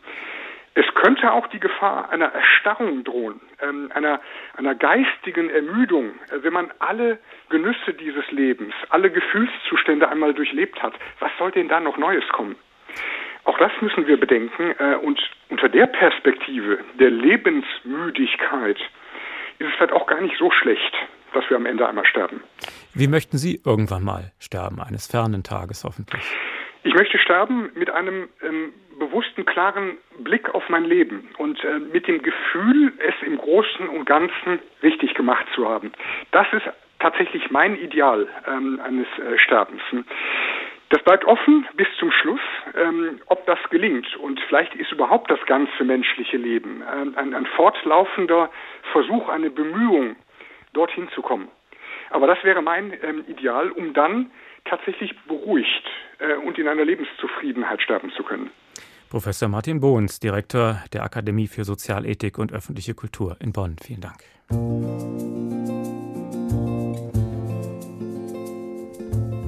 Es könnte auch die Gefahr einer Erstarrung drohen, ähm, einer, einer geistigen Ermüdung, äh, wenn man alle Genüsse dieses Lebens, alle Gefühlszustände einmal durchlebt hat. Was soll denn da noch Neues kommen? Auch das müssen wir bedenken. Äh, und unter der Perspektive der Lebensmüdigkeit ist es vielleicht auch gar nicht so schlecht, dass wir am Ende einmal sterben. Wie möchten Sie irgendwann mal sterben, eines fernen Tages hoffentlich? Ich möchte sterben mit einem ähm, bewussten, klaren Blick auf mein Leben und äh, mit dem Gefühl, es im Großen und Ganzen richtig gemacht zu haben. Das ist tatsächlich mein Ideal ähm, eines äh, Sterbens. Das bleibt offen bis zum Schluss, ähm, ob das gelingt. Und vielleicht ist überhaupt das ganze menschliche Leben äh, ein, ein fortlaufender Versuch, eine Bemühung, dorthin zu kommen. Aber das wäre mein ähm, Ideal, um dann tatsächlich beruhigt äh, und in einer Lebenszufriedenheit sterben zu können. Professor Martin Bohns, Direktor der Akademie für Sozialethik und öffentliche Kultur in Bonn. Vielen Dank.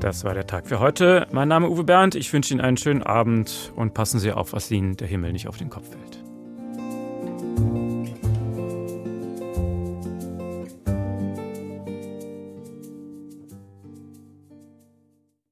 Das war der Tag für heute. Mein Name ist Uwe Bernd. Ich wünsche Ihnen einen schönen Abend und passen Sie auf, was Ihnen der Himmel nicht auf den Kopf fällt.